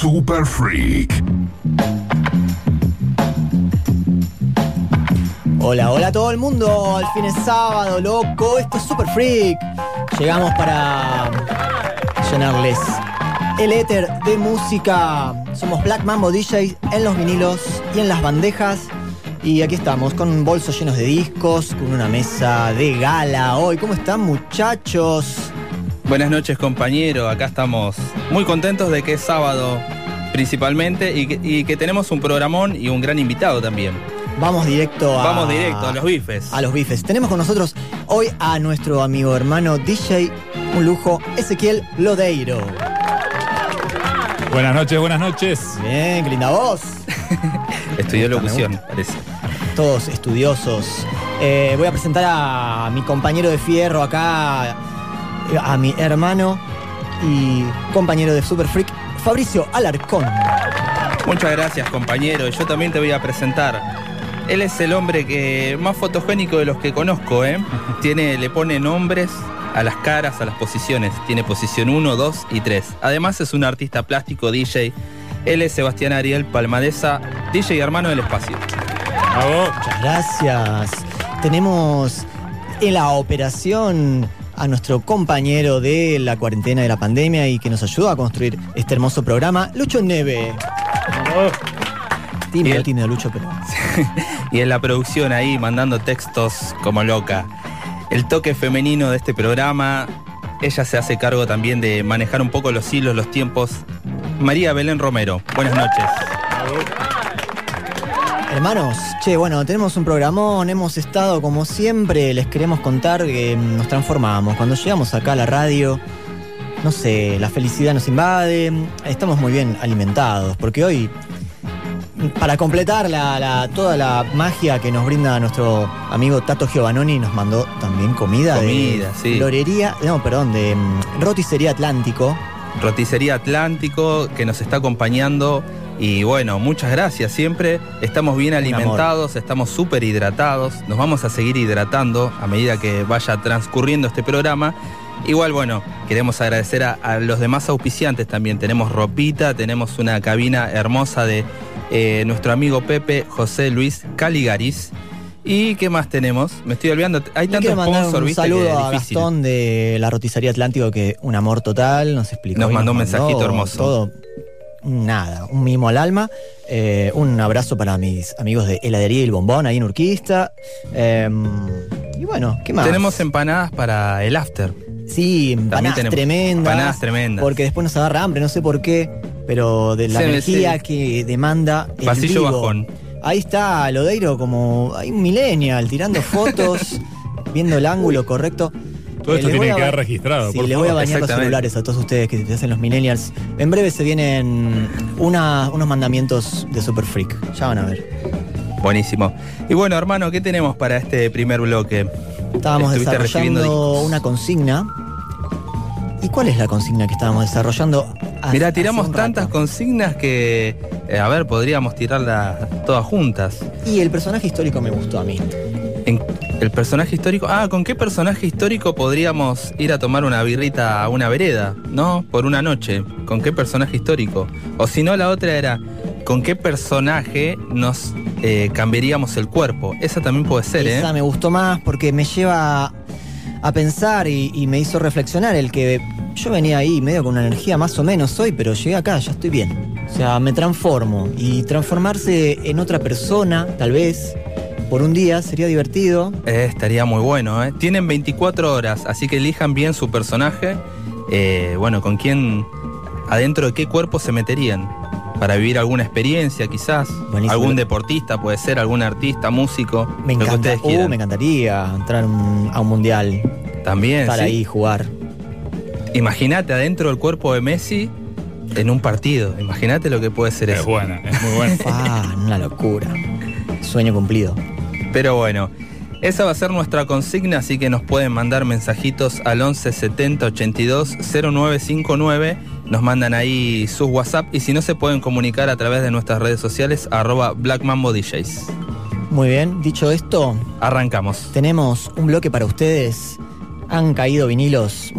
Super Freak. Hola, hola a todo el mundo. Al fin es sábado, loco. Esto es Super Freak. Llegamos para llenarles el éter de música. Somos Black Mambo DJs en los vinilos y en las bandejas. Y aquí estamos con bolsos llenos de discos, con una mesa de gala hoy. ¿Cómo están muchachos? Buenas noches compañero, acá estamos muy contentos de que es sábado principalmente y que, y que tenemos un programón y un gran invitado también. Vamos directo a. Vamos directo a los bifes. A los bifes. Tenemos con nosotros hoy a nuestro amigo hermano DJ, un lujo, Ezequiel Lodeiro. Buenas noches, buenas noches. Bien, qué linda voz. Estudió locución, parece. Todos estudiosos. Eh, voy a presentar a mi compañero de fierro acá, a mi hermano y compañero de Super Freak, Fabricio Alarcón. Muchas gracias compañero, y yo también te voy a presentar. Él es el hombre que más fotogénico de los que conozco, ¿eh? Tiene, le pone nombres a las caras, a las posiciones. Tiene posición 1, 2 y 3. Además es un artista plástico, DJ. Él es Sebastián Ariel Palmadesa, DJ y hermano del espacio. Bravo. Muchas gracias. Tenemos en la operación a nuestro compañero de la cuarentena de la pandemia y que nos ayudó a construir este hermoso programa, Lucho Neve. Tímido, tímido, Lucho, pero y en la producción ahí mandando textos como loca. El toque femenino de este programa, ella se hace cargo también de manejar un poco los hilos, los tiempos. María Belén Romero, buenas noches. Hermanos, che, bueno, tenemos un programón, hemos estado como siempre, les queremos contar que mm, nos transformamos. Cuando llegamos acá a la radio, no sé, la felicidad nos invade, estamos muy bien alimentados, porque hoy, para completar la, la- toda la magia que nos brinda nuestro amigo Tato Giovanoni, nos mandó también comida, Comida, de sí. florería, no, perdón, de mm, roticería Atlántico. Roticería Atlántico que nos está acompañando y bueno, muchas gracias siempre. Estamos bien alimentados, estamos súper hidratados, nos vamos a seguir hidratando a medida que vaya transcurriendo este programa. Igual, bueno, queremos agradecer a, a los demás auspiciantes también. Tenemos ropita, tenemos una cabina hermosa de eh, nuestro amigo Pepe José Luis Caligaris. ¿Y qué más tenemos? Me estoy olvidando. Hay Le tanto quiero mandar sponsor, un saludo a. Gastón de la roticería Atlántico, que un amor total, nos explicó. Nos mandó un mensajito hermoso. Todo, nada, un mimo al alma. Eh, un abrazo para mis amigos de Heladería y el Bombón, ahí en Urquista. Eh, y bueno, ¿qué más? Tenemos empanadas para el after. Sí, empanadas tremendas. empanadas tremendas. Porque después nos agarra hambre, no sé por qué, pero de la Sí, energía sí. que demanda el Pasillo vivo. bajón. Ahí está Lodeiro como hay un millennial tirando fotos, viendo el ángulo correcto. Todo Eh, esto les tiene que quedar registrado, Sí, por les voy a bañar los celulares a todos ustedes que te hacen los millennials. En breve se vienen una- unos mandamientos de Super Freak. Ya van a ver. Buenísimo. Y bueno, hermano, ¿qué tenemos para este primer bloque? Estábamos desarrollando una consigna. ¿Y cuál es la consigna que estábamos desarrollando? hace- Mirá, hace tiramos tantas consignas que, eh, a ver, podríamos tirarlas todas juntas. Y el personaje histórico me gustó a mí. El personaje histórico. Ah, ¿con qué personaje histórico podríamos ir a tomar una birrita a una vereda? ¿No? Por una noche. ¿Con qué personaje histórico? O si no, la otra era. ¿Con qué personaje nos eh, cambiaríamos el cuerpo? Esa también puede ser, ¿eh? Esa me gustó más porque me lleva a pensar y, y me hizo reflexionar el que yo venía ahí medio con una energía más o menos hoy, pero llegué acá, ya estoy bien. O sea, me transformo y transformarse en otra persona, tal vez, por un día sería divertido. Eh, estaría muy bueno, ¿eh? Tienen 24 horas, así que elijan bien su personaje. Eh, bueno, con quién, adentro de qué cuerpo se meterían. Para vivir alguna experiencia, quizás. Buenísimo. Algún deportista, puede ser, algún artista, músico. Me lo que encanta, ustedes uh, me encantaría entrar un- a un mundial. También, estar sí. ahí y jugar. Imagínate adentro del cuerpo de Messi en un partido. Imagínate lo que puede ser Es eso. buena, es muy buena. Ah, una locura. Sueño cumplido. Pero bueno, esa va a ser nuestra consigna, así que nos pueden mandar mensajitos al 11 70 82 0959. Nos mandan ahí sus WhatsApp y si no se pueden comunicar a través de nuestras redes sociales, arroba Black Mambo DJs. Muy bien, dicho esto, Arrancamos. tenemos un bloque para ustedes. Han caído vinilos.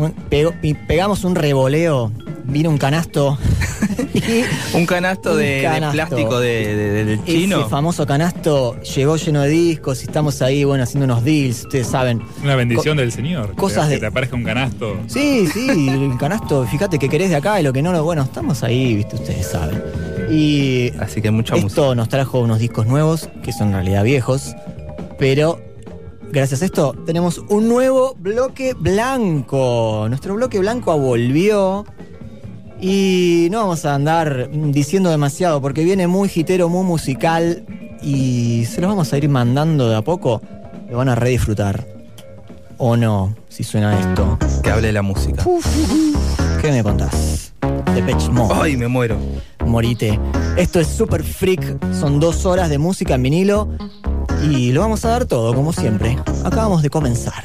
Pegamos un revoleo. Vino un canasto. y Un canasto, Un de, plástico de- de- del ese chino. famoso canasto llegó lleno de discos y estamos ahí, bueno, haciendo unos deals, ustedes saben. Una bendición del Señor. cosas que de- te aparezca un canasto. Sí, sí, el canasto, fíjate que querés de acá y lo que no, lo- bueno, estamos ahí, viste, ustedes saben. Y Así que mucha música. esto nos trajo unos discos nuevos, que son en realidad viejos, pero gracias a esto tenemos un nuevo bloque blanco. Nuestro bloque blanco volvió y no vamos a andar diciendo demasiado porque viene muy hitero, muy musical y se los vamos a ir mandando de a poco. Lo van a redisfrutar. O no, si suena esto. Que hable la música. ¿Qué me contás? Depeche Mode. ¡Ay, me muero! Morite. Esto es Super Freak. Son dos horas de música en vinilo. Y lo vamos a dar todo, como siempre. Acabamos de comenzar.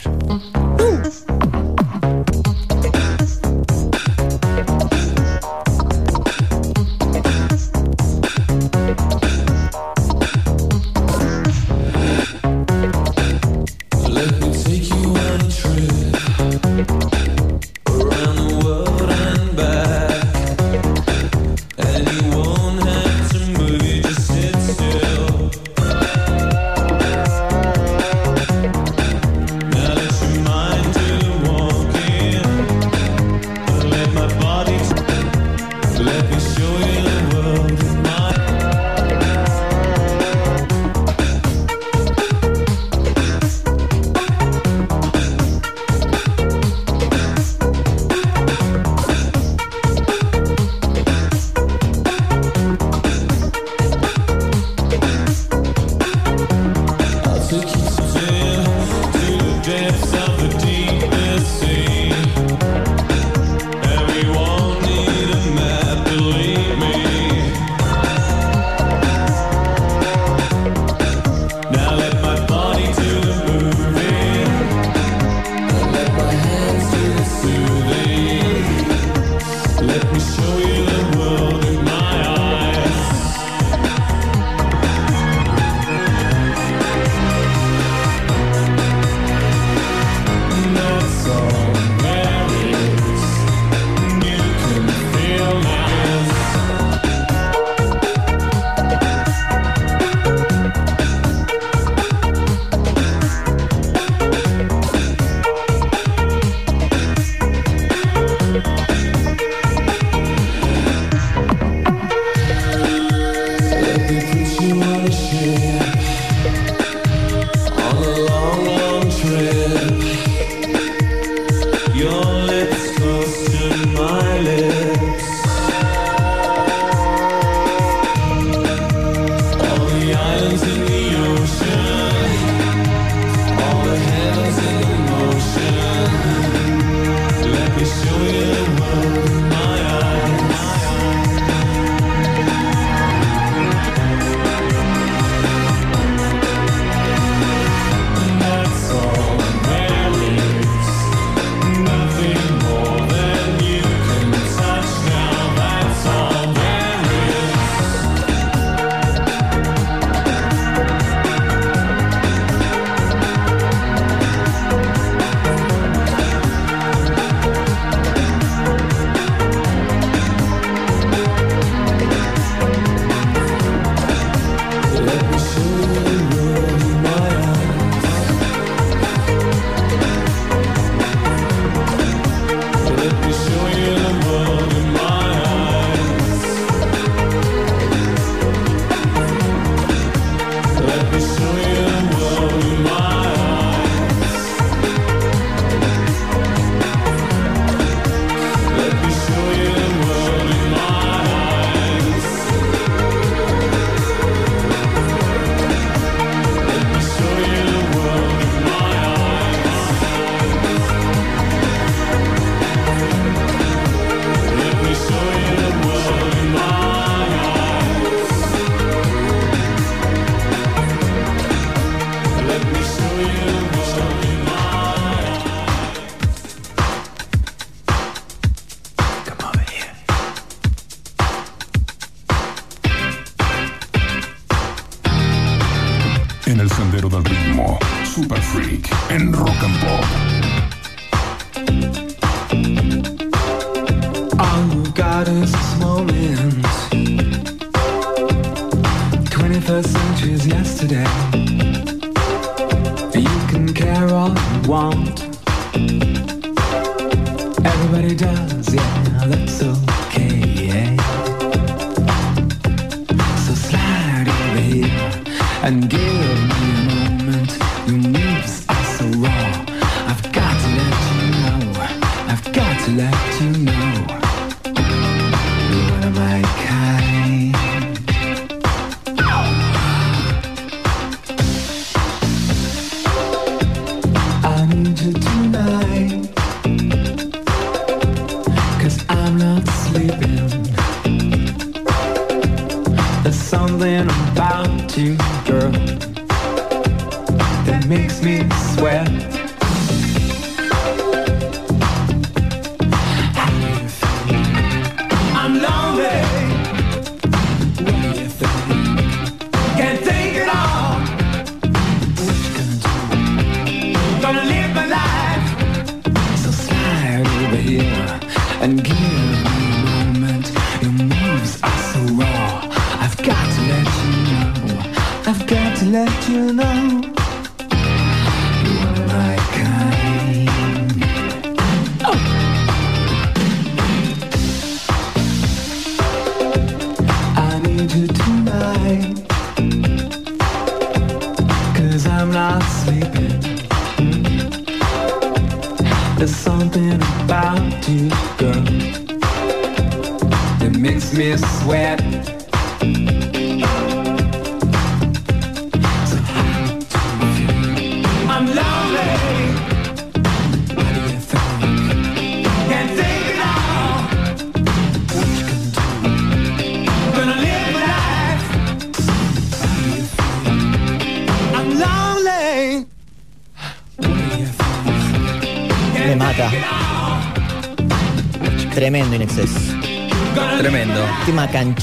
and give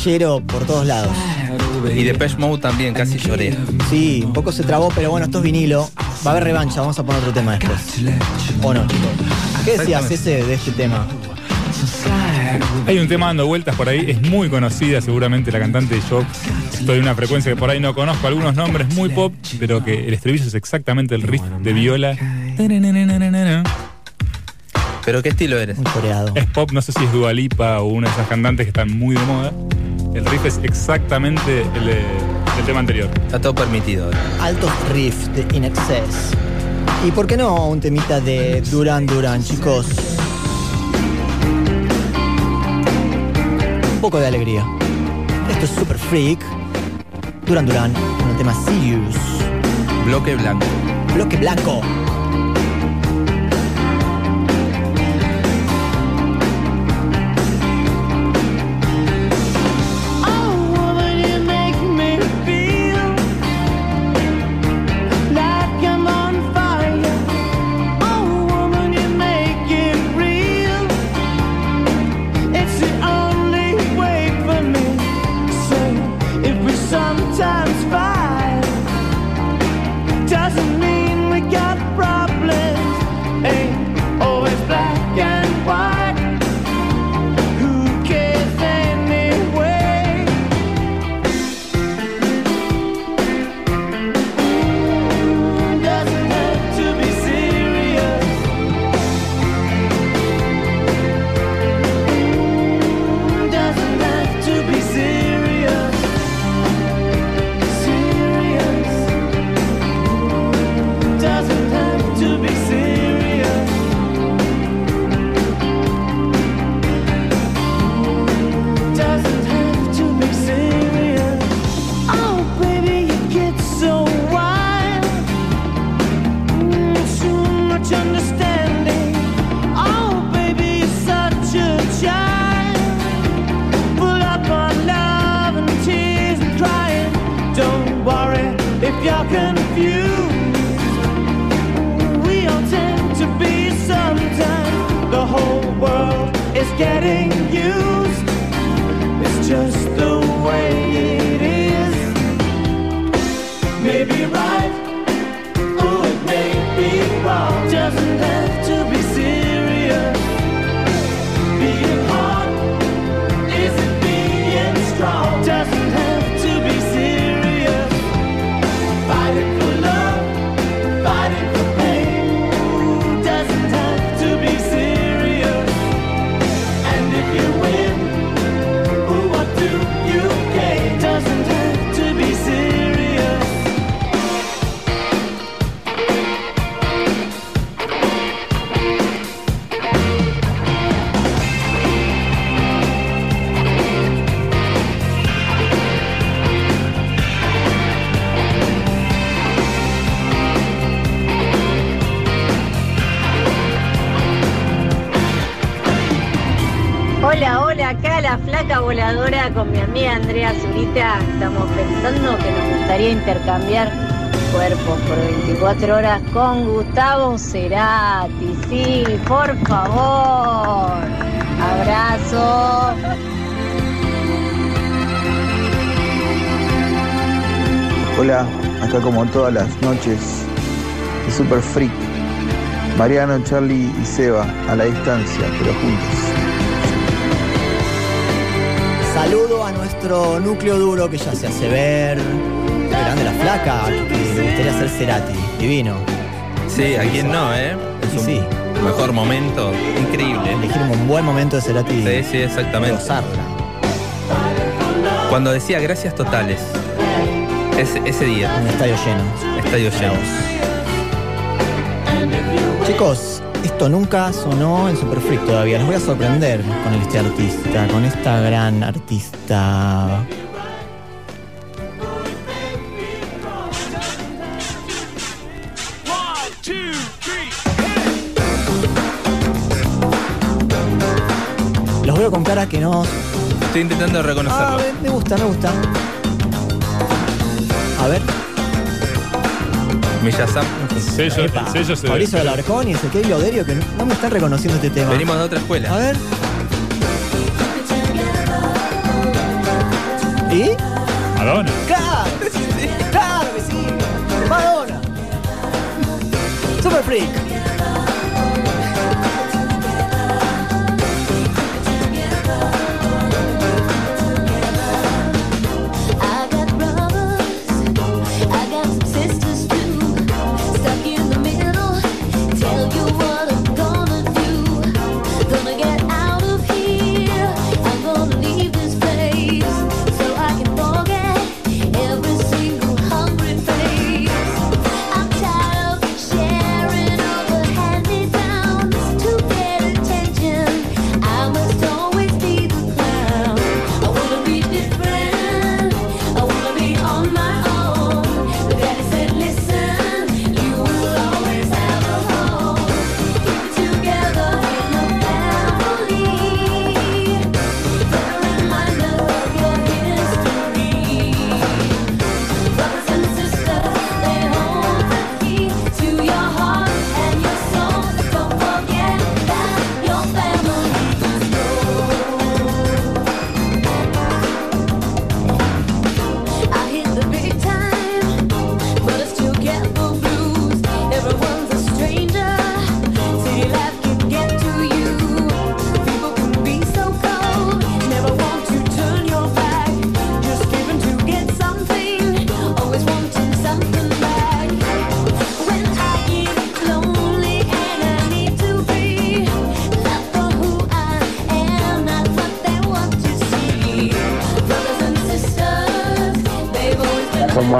por todos lados. Y Depeche Mode también, casi lloré. Sí, un poco se trabó, pero bueno, esto es vinilo. Va a haber revancha, vamos a poner otro tema después. ¿O no, chicos? ¿Qué decías ese de este tema? Hay un tema dando vueltas por ahí, es muy conocida seguramente la cantante, yo estoy en una frecuencia que por ahí no conozco algunos nombres, muy pop, pero que el estribillo es exactamente el riff de viola. ¿Pero qué estilo eres? Un coreado. Es pop, no sé si es Dualipa o una de esas cantantes que están muy de moda el riff es exactamente el, tema anterior. Está todo permitido. Altos riff de In Excess. ¿Y por qué no un temita de Duran Duran, chicos? Un poco de alegría. Esto es Super Freak. Duran Duran, con el tema Serious. Bloque blanco. Bloque blanco. Con mi amiga Andrea Zurita. Estamos pensando que nos gustaría intercambiar cuerpos por 24 horas con Gustavo Cerati. Sí, por favor. Abrazo. Hola, acá como todas las noches, de Super Freak. Mariano, Charlie y Seba, a la distancia, pero juntos. Saludo a nuestro núcleo duro que ya se hace ver. Qué grande la flaca, que le gustaría ser Cerati. Divino. Sí, a quién no, ¿eh? Es un sí. mejor momento, increíble. Elegir un buen momento de Cerati Sí, sí, exactamente. gozarla. Cuando decía gracias totales, ese, ese día, Un estadio lleno. estadio lleno. Chicos, esto nunca sonó en Super Freak todavía. Les voy a sorprender con este artista, con esta gran artista. Los veo con cara que no. Estoy intentando Ah, reconocerlo. me- me gusta, me gusta. A ver. Miyazam. El sello, Epa, el sello se Mauricio Alarcón y Ezequiel Loderio que no- no me están reconociendo este tema. Venimos de otra A escuela. ver. ¿Y? Madonna. ¡Claro! ¡Claro que sí! ¡Madonna! ¡Super Freak!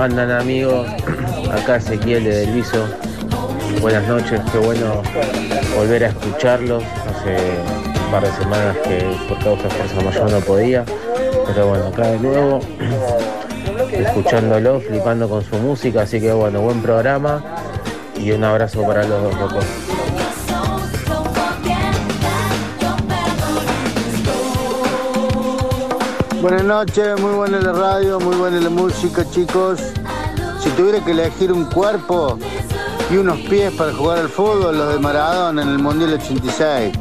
Andan amigos? Acá Ezequiel de Delviso. Buenas noches, qué bueno volver a escucharlos. Hace un par de semanas que por causa de fuerza mayor no podía. Pero bueno, acá de nuevo, escuchándolo, flipando con su música. Así que bueno, buen programa y un abrazo para los dos locos. Buenas noches, muy buena la radio, muy buena la música, chicos. Si tuviera que elegir un cuerpo y unos pies para jugar al fútbol, los de Maradona en el Mundial 86.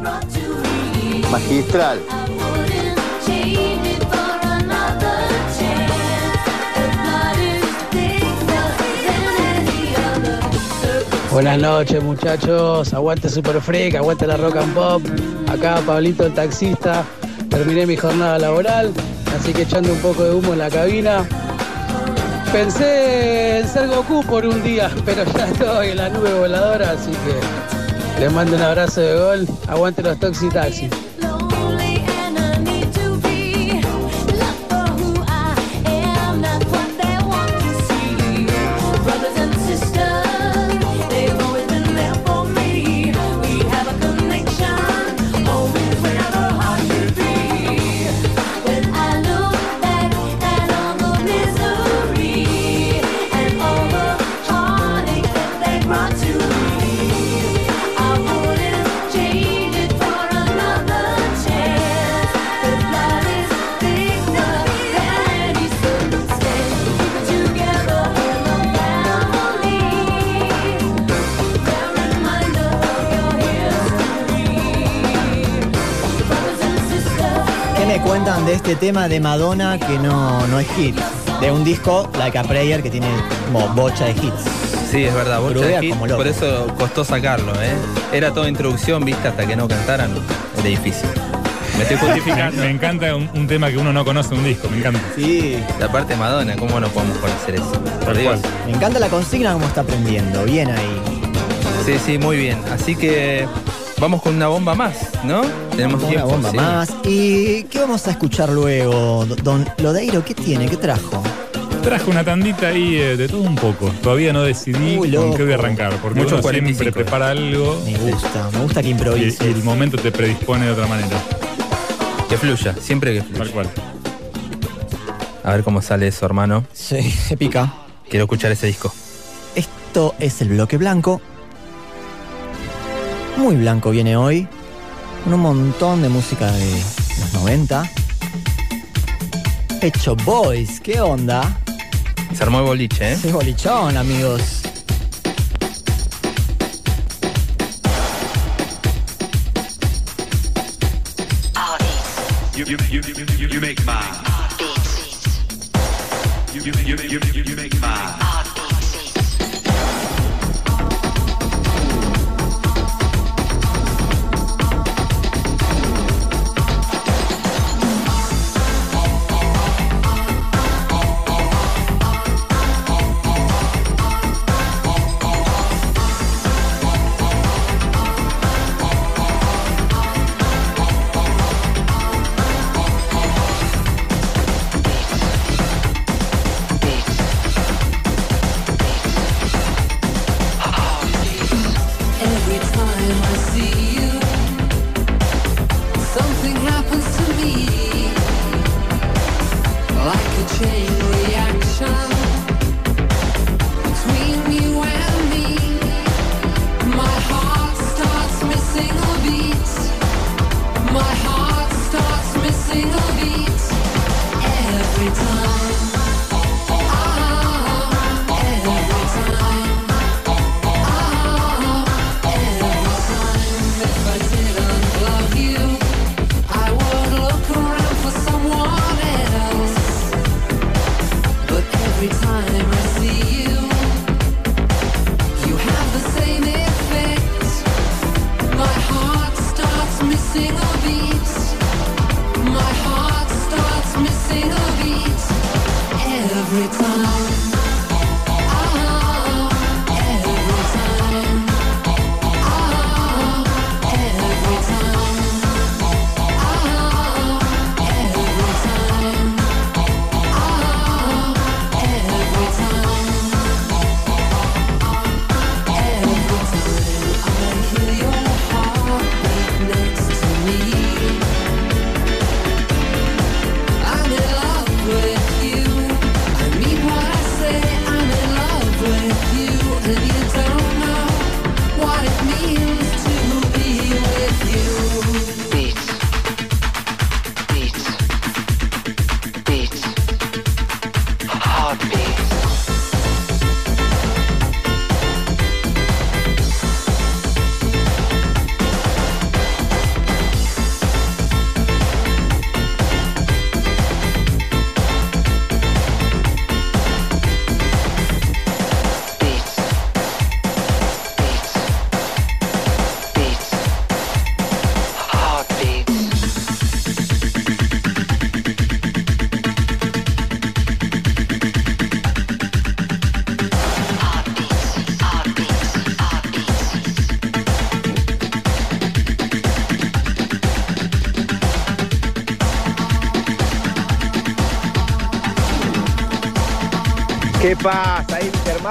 Magistral. Buenas noches muchachos, aguante Super Freak, aguante la Rock and Pop. Acá Pablito el taxista, terminé mi jornada laboral, así que echando un poco de humo en la cabina. Pensé en ser Goku por un día, pero ya estoy en la nube voladora, así que les mando un abrazo de gol, aguante los Toxi Taxi. Este tema de Madonna que no, no es hit? De un disco, Like a Prayer, que tiene como bocha de hits. Sí, es verdad, bocha de hit, como loco. por eso costó sacarlo, ¿eh? Era toda introducción, viste, hasta que no cantaran, era difícil. Me estoy justificando. me encanta un, un tema que uno no conoce un disco, me encanta. Sí. La parte de Madonna, ¿cómo no podemos conocer eso? Por Dios. Me encanta la consigna como está aprendiendo. Bien ahí. Sí, sí, muy bien. Así que vamos con una bomba más, ¿no? Tenemos Una tiempo. bomba sí. más. ¿Y qué vamos a escuchar luego? Don Lodeiro, ¿qué tiene? ¿Qué trajo? Trajo una tandita ahí eh, de todo un poco. Todavía no decidí Uy, con qué voy a arrancar, porque Mucho uno 45. siempre prepara algo Me gusta, me gusta que improvises. y el momento te predispone de otra manera. Que fluya, siempre que Tal fluya. cual. A ver cómo sale eso, hermano. Sí, se pica. Quiero escuchar ese disco. Esto es el bloque blanco. Muy blanco viene hoy. Con un montón de música de los 90. Hecho Boys, ¿qué onda? Se armó el boliche, ¿eh? Es bolichón, amigos. You, you, you, you, you, make my you, you, you, you, you, you make my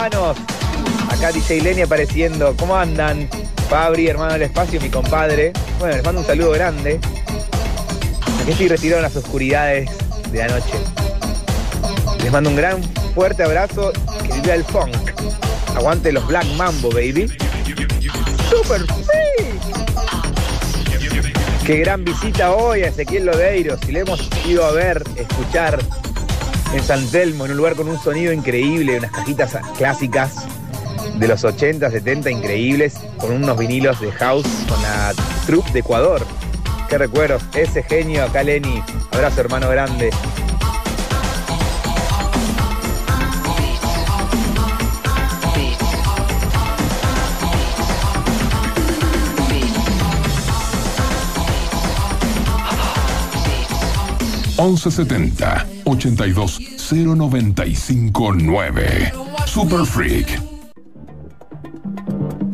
hermanos? Acá DJ Lenny apareciendo. ¿Cómo andan? Fabri, hermano del espacio, mi compadre. Bueno, les mando un saludo grande. Aquí estoy retirado en las oscuridades de la noche. Les mando un gran fuerte abrazo. Que viva el funk. Aguante los Black Mambo, baby. Super free. Qué gran visita hoy a Ezequiel Lodeiro. Si le hemos ido a ver, escuchar en San Telmo, en un lugar con un sonido increíble, unas cajitas clásicas de los 80, 70 increíbles, con unos vinilos de house con la troupe de Ecuador. Qué recuerdos, ese genio acá Lenny. Abrazo hermano grande. Once setenta 82 095 9. Super Freak.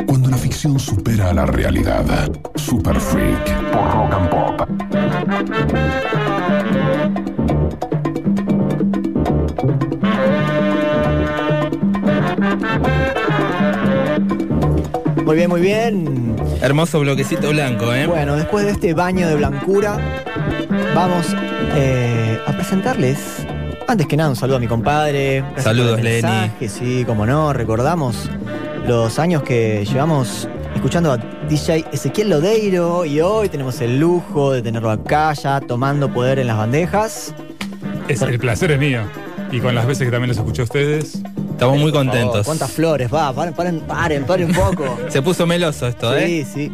Cuando la ficción supera a la realidad. Super Freak por Rock and Pop. Muy bien, muy bien. Hermoso bloquecito blanco, ¿eh? Bueno, después de este baño de blancura, vamos eh, a presentarles, antes que nada, un saludo a mi compadre. Gracias Saludos, Lenny. Sí, como no, recordamos los años que llevamos escuchando a DJ Ezequiel Lodeiro y hoy tenemos el lujo de tenerlo acá ya tomando poder en las bandejas. Es, el placer es mío. Y con las veces que también los escuché a ustedes. Estamos muy favor, contentos. ¿Cuántas flores? Va, paren, paren, paren, paren un poco. Se puso meloso esto, ¿eh? Sí, sí.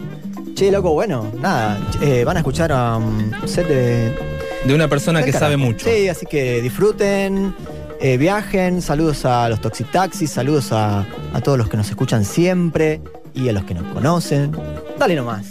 Che, loco, bueno, nada, eh, van a escuchar a un set de... De una persona que carajo. sabe mucho. Sí, así que disfruten, eh, viajen, saludos a los Toxitaxis, saludos a, a todos los que nos escuchan siempre y a los que nos conocen. Dale nomás.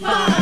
goodbye.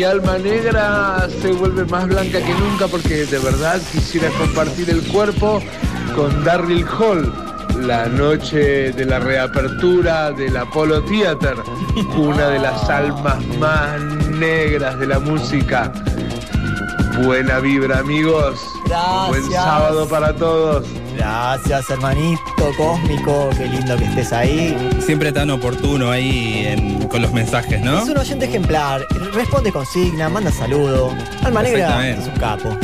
Mi alma negra se vuelve más blanca que nunca porque de verdad quisiera compartir el cuerpo con Darryl Hall, la noche de la reapertura del Apollo Theater, una de las almas más negras de la música. Buena vibra, amigos. Buen sábado para todos. Gracias, hermanito cósmico. Qué lindo que estés ahí. Siempre tan oportuno ahí en- con los mensajes, ¿no? Es un oyente ejemplar. Responde consigna, manda saludo. Alma Negra es un capo.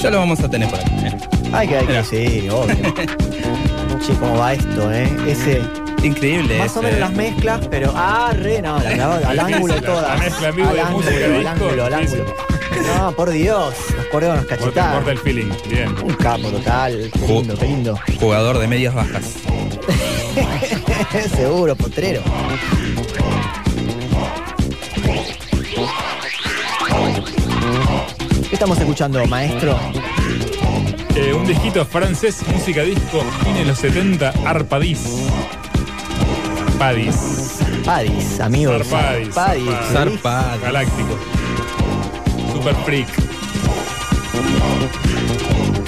Ya lo vamos a tener por aquí. ¿eh? Hay que, hay que, sí, obvio. che, cómo va esto, ¿eh? Ese. Increíble. Más o menos las mezclas, pero. Ah, re, no, la al ángulo La- toda. la mezcla en vivo al de ángulo, música al disco, ángulo, al ángulo. No, por Dios. Nos corrieron los Corta, el feeling. Bien. Un capo total. Qué lindo, qué lindo. Jugador de medias bajas. Seguro, potrero. ¿Qué estamos escuchando, maestro? Eh, un disquito francés, música disco, fin de los 70, Arpadis. Arpadis. Padis, amigos. Zarpadis. Padis. Zarpadis. Galáctico. Super freak. Loco.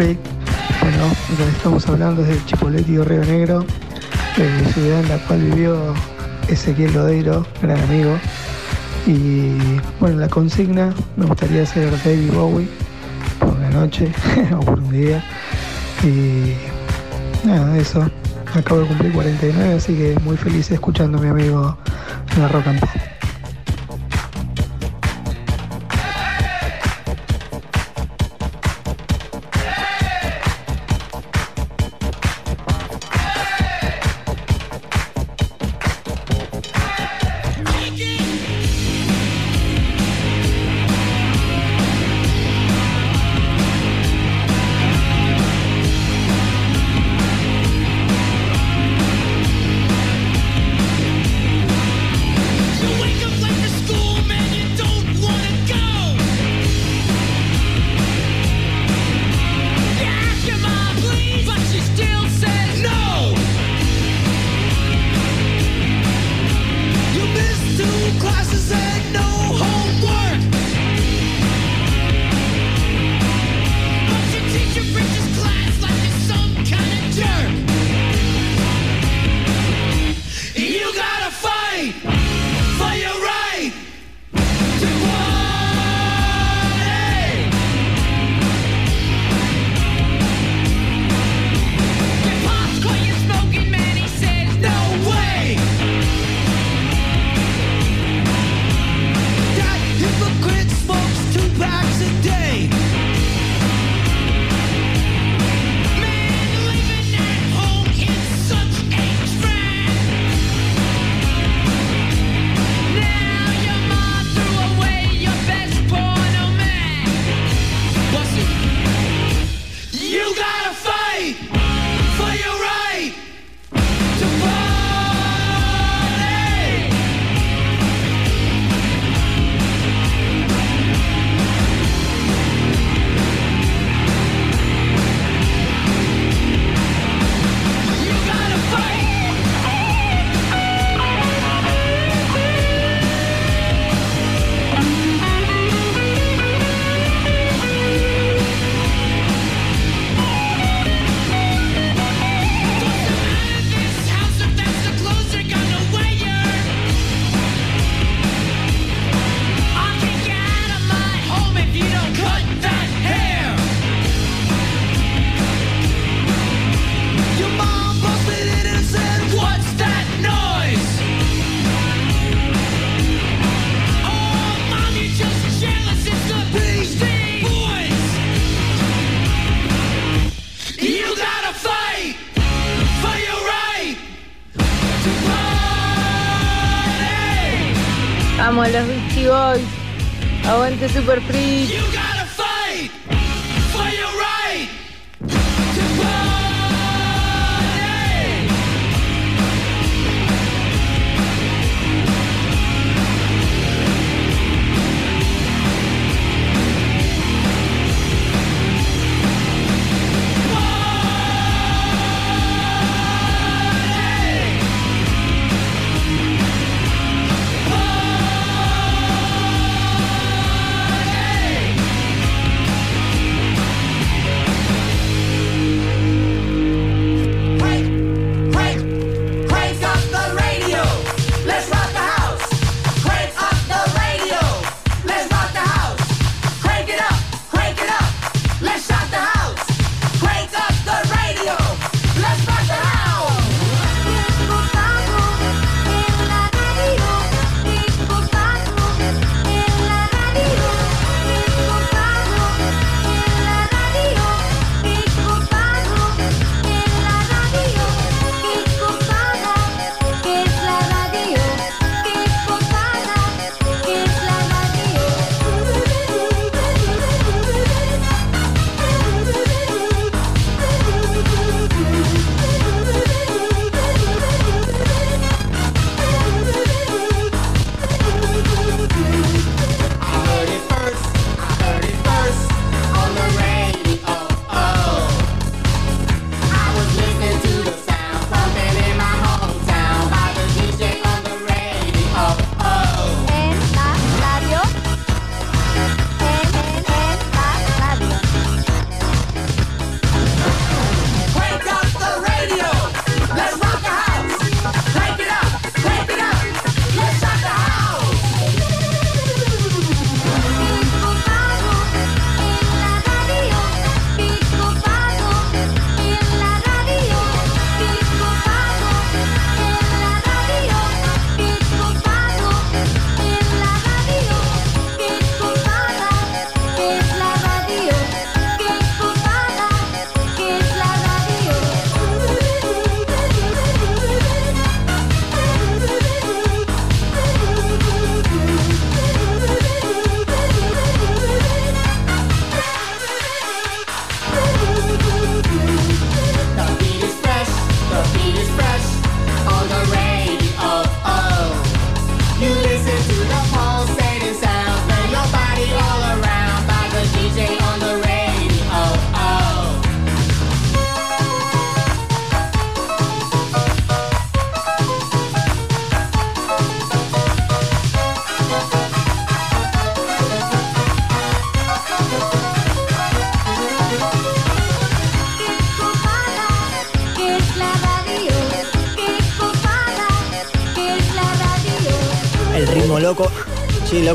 Bueno, de estamos hablando es de Chipoleti y Río Negro, eh, ciudad en la cual vivió Ezequiel Lodeiro, gran amigo. Y bueno, la consigna me gustaría ser David Bowie por la noche o por un día. Y nada, eso. Acabo de cumplir 49, así que muy feliz escuchando a mi amigo la Rock and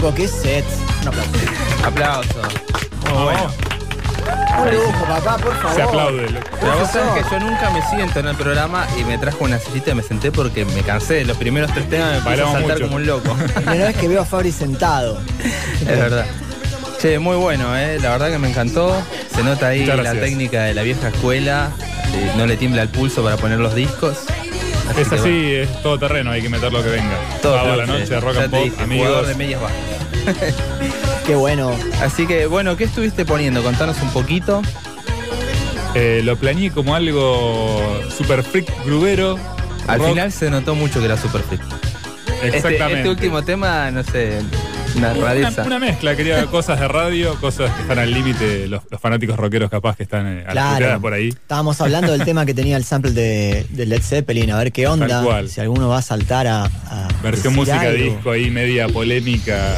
loco, qué set. Un aplauso. Aplauso. Muy bueno. Un lujo, papá, por favor. Se aplaude. Pero vos sabés que yo nunca me siento en el programa y me trajo una sillita y me senté porque me cansé. Los primeros tres temas me puse a Bailamos saltar mucho. como un loco. Primera vez que veo a Fabri sentado. es verdad. Che, muy bueno, ¿eh? La verdad que me encantó. Se nota ahí Muchas la gracias. técnica de la vieja escuela. eh, no le tiembla el pulso para poner los discos. Es que así, es todo terreno, hay que meter lo que venga. Todo Sábado a la noche, rock Ya and te pop, dije, amigos. jugador de medias bajas. Qué bueno. Así que, bueno, ¿qué estuviste poniendo? Contanos un poquito. Eh, lo planeé como algo super freak grubero. Al rock. final se notó mucho que era super fit. Este, Exactamente. este último tema, no sé, una Una, rareza. una mezcla, quería cosas de radio, cosas que están al límite, los, los fanáticos rockeros capaz que están eh, a las Claro. por ahí. Estábamos hablando del tema que tenía el sample de, de Led Zeppelin, a ver qué onda. Si alguno va a saltar a. a Versión decir música algo. disco ahí, media polémica,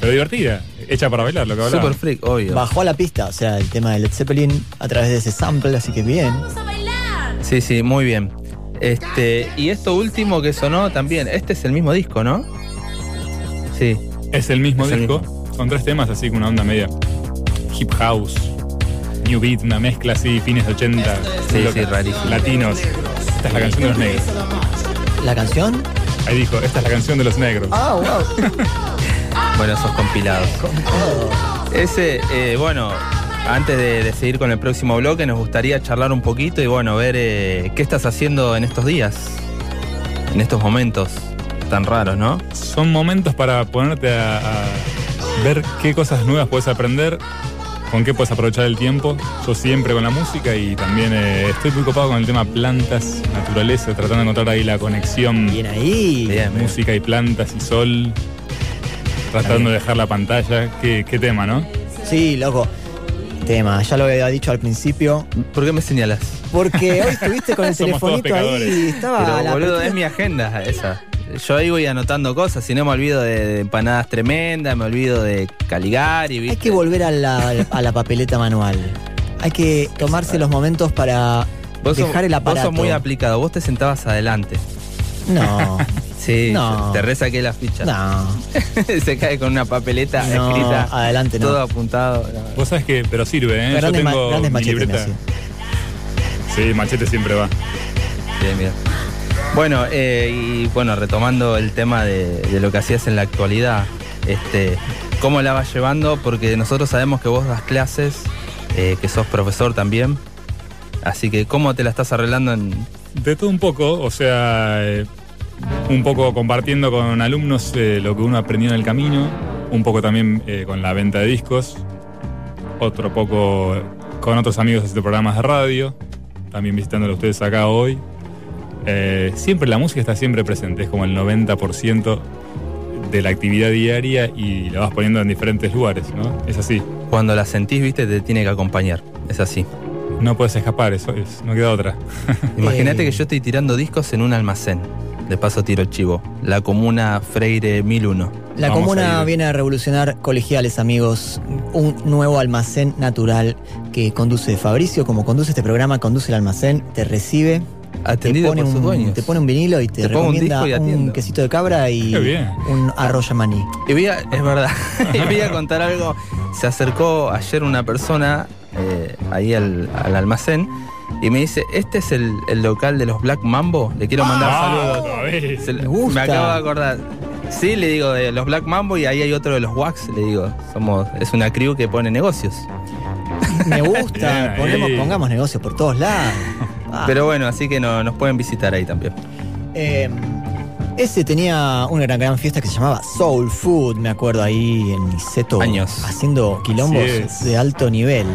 pero divertida, hecha para bailar, lo que hablaba. Super freak, obvio. Bajó a la pista, o sea, el tema de Led Zeppelin a través de ese sample, así que bien. Sí, sí, muy bien. Este, y esto último que sonó también, este es el mismo disco, ¿no? Sí. Es el mismo Es el disco, con tres temas así con una onda media hip house, new beat, una mezcla así, fines de 80, Sí, sí, rarísimo. latinos. Esta es la canción de los negros. ¿La canción? Ahí dijo, esta es la canción de los negros. Ah, wow. Bueno, esos compilados. Ese, eh, bueno, antes de, de seguir con el próximo bloque, nos gustaría charlar un poquito y bueno, ver eh, qué estás haciendo en estos días, en estos momentos tan raros, ¿no? Son momentos para ponerte a, a ver qué cosas nuevas puedes aprender, con qué puedes aprovechar el tiempo. Yo siempre con la música y también eh, estoy muy copado con el tema plantas, naturaleza, tratando de encontrar ahí la conexión. Bien ahí. Bien, bien. Música y plantas y sol. Tratando de dejar la pantalla. Qué, qué tema, ¿no? Sí, loco. Tema, ya lo había dicho al principio. ¿Por qué me señalas? Porque hoy estuviste con el Somos telefonito ahí y estaba Pero la boludo, es mi agenda esa. Yo ahí voy anotando cosas, si no me olvido de, de empanadas tremendas, me olvido de Caligari, ¿viste? Hay que volver a la, a la papeleta manual. Hay que tomarse los momentos para Vos sos- dejar el Vos aparato. sos muy aplicado, vos te sentabas adelante. No, Sí, No. te resaqué la ficha. no. Se cae con una papeleta No, escrita, adelante no. todo apuntado. Vos sabés que, pero sirve, ¿eh? Yo tengo grandes mi libreta. Sí, machete siempre va. Bien, bien. Bueno, eh, y bueno, retomando el tema de, de lo que hacías en la actualidad, este, ¿cómo la vas llevando? Porque nosotros sabemos que vos das clases, eh, que sos profesor también. Así que, ¿cómo te la estás arreglando en, De todo un poco, o sea, eh, un poco compartiendo con alumnos eh, lo que uno aprendió en el camino, un poco también eh, con la venta de discos, otro poco con otros amigos haciendo programas de radio, también visitándolo a ustedes acá hoy. Eh, siempre la música está siempre presente, es como el 90% de la actividad diaria y la vas poniendo en diferentes lugares, ¿no? Es así. cuando la sentís, viste, te tiene que acompañar? Es así. No puedes escapar, eso es, no queda otra. Imagínate que yo estoy tirando discos en un almacén. De paso tiro el chivo. La comuna Freire 1001. La Vamos comuna a viene a revolucionar colegiales, amigos. Un nuevo almacén natural que conduce Fabricio, como conduce este programa, conduce el almacén, te recibe, te Atendido pone, por sus un, te pone un vinilo y te, Te un recomienda y un, quesito de cabra y un arroz yamaní. Y voy a, es verdad, y voy a contar algo. Se acercó ayer una persona eh, ahí al, al almacén y me dice, este es el, el local de los Black Mambo. Le quiero mandar Ah, saludos. Se- Me gusta. acabo de acordar. Sí, le digo de los Black Mambo y ahí hay otro de los Wax, le digo. Somos, es una crew que pone negocios. Me gusta, ponemos, pongamos negocios por todos lados. Ah, Pero bueno, así que no, nos pueden visitar ahí también. eh, ese tenía una gran, gran fiesta que se llamaba Soul Food, me acuerdo ahí en Niceto. Años. Haciendo quilombos de alto nivel.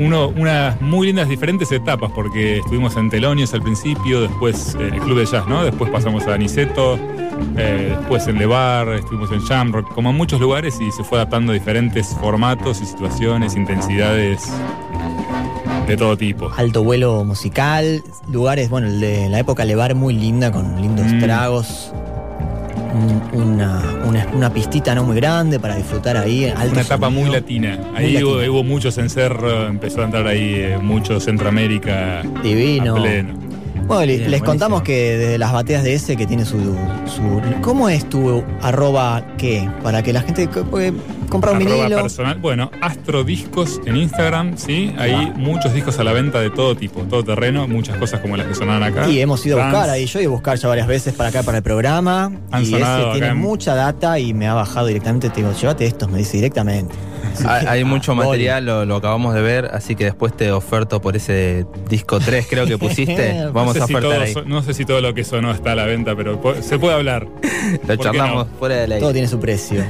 Uno, unas muy lindas diferentes etapas, porque estuvimos en Telonios al principio, después en el Club de Jazz, ¿no? Después pasamos a Niceto, eh, después en Levar, estuvimos en Shamrock, como en muchos lugares y se fue adaptando a diferentes formatos y situaciones, intensidades de todo tipo. Alto vuelo musical, lugares, bueno, el de la época Levar muy linda, con lindos Mm. tragos. Un- Una, una, una pistita no muy grande para disfrutar ahí. Alto Una etapa muy latina. Muy Ahí hubo, latina. hubo muchos encerros, empezó a entrar ahí eh, mucho Centroamérica Divino. a pleno. Bueno, Bien, les contamos que desde las bateas de ese que tiene su, su- ¿Cómo es tu arroba qué? Para que la gente comprar un vinilo. personal. Bueno, Astrodiscos en Instagram, sí. Hay muchos discos a la venta de todo tipo, todo terreno, muchas cosas como las que sonaban acá. Y hemos ido a buscar ahí. Yo he ido a buscar ya varias veces para acá, para el programa. Han y sonado ese tiene en- mucha data y me ha bajado directamente. Te digo, llévate estos, me dice directamente. Hay, mucho material, lo, lo acabamos de ver, así que después te oferto por ese disco 3, creo que pusiste. Vamos no sé a si ofertar todo ahí. so- no sé si todo lo que sonó está a la venta, pero se puede hablar. Lo ¿Por qué charlamos no? fuera de la Todo tiene su precio.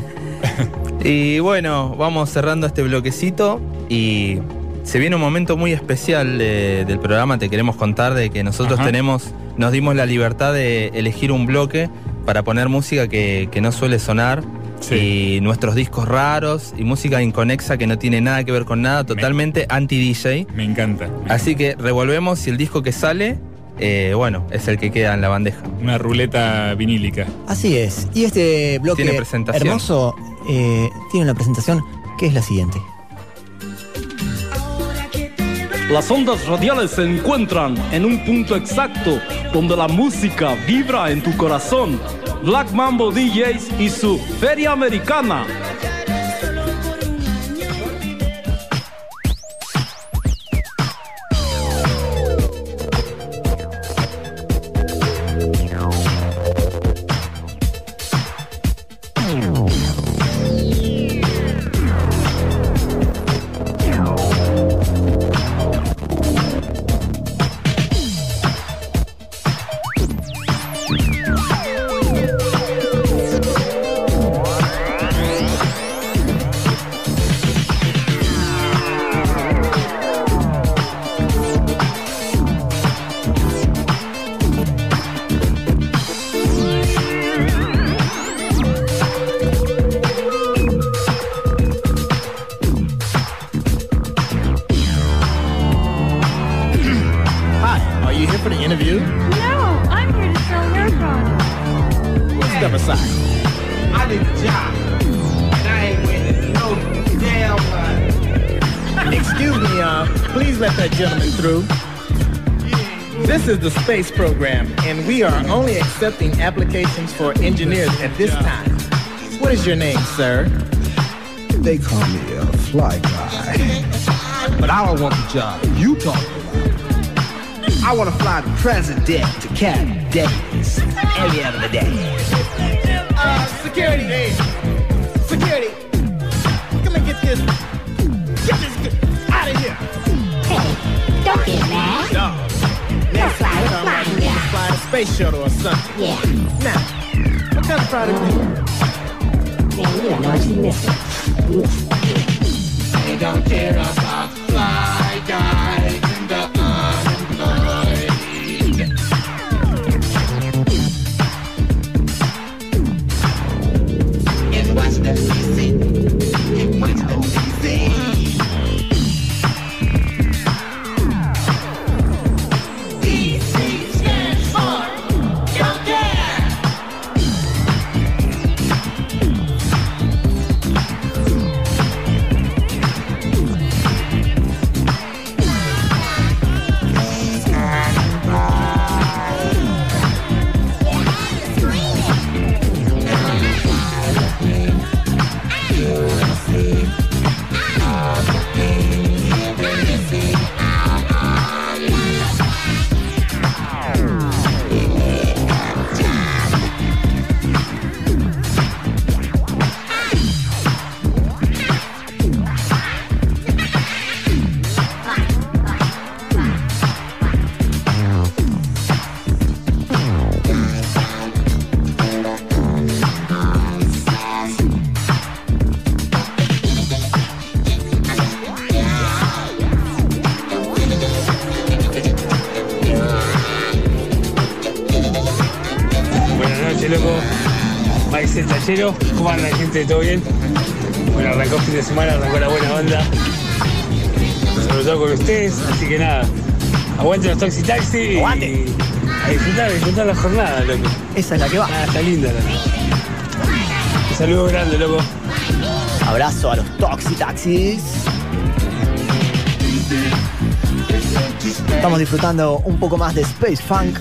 Y bueno, vamos cerrando este bloquecito y se viene un momento muy especial de- del programa. Te queremos contar de que nosotros Ajá. tenemos, nos dimos la libertad de elegir un bloque para poner música que, que no suele sonar. Y nuestros discos raros y música inconexa que no tiene nada que ver con nada, totalmente anti-DJ. Me encanta. Así que revolvemos y el disco que sale, eh, bueno, es el que queda en la bandeja. Una ruleta vinílica. Así es. Y este bloque Tiene presentación. hermoso eh, tiene una presentación que es la siguiente. Las ondas radiales se encuentran en un punto exacto donde la música vibra en tu corazón. Black Mambo DJs y su Feria Americana. This space program, and we are only accepting applications for engineers at this time. What is your name, sir? They call me a fly guy. But I don't want the job you talk about. I want to fly the president to Camp Davis every other day. Uh, security. Hey, security. Space shuttle or something. Yeah. Now, what kind of product do you? Man, you don't know what you're missing. They don't care about gente? ¿Todo bien? Bueno, arrancó fin de semana, arrancó la buena onda. Sobre todo con ustedes, así que nada. Aguante los Taxi Taxi. y Aguante. A disfrutar, a disfrutar la jornada, loco. Esa es la que va. Ah, está linda, loco. Un saludo grande, loco. Abrazo a los Toxi Taxis. Estamos disfrutando un poco más de Space Funk,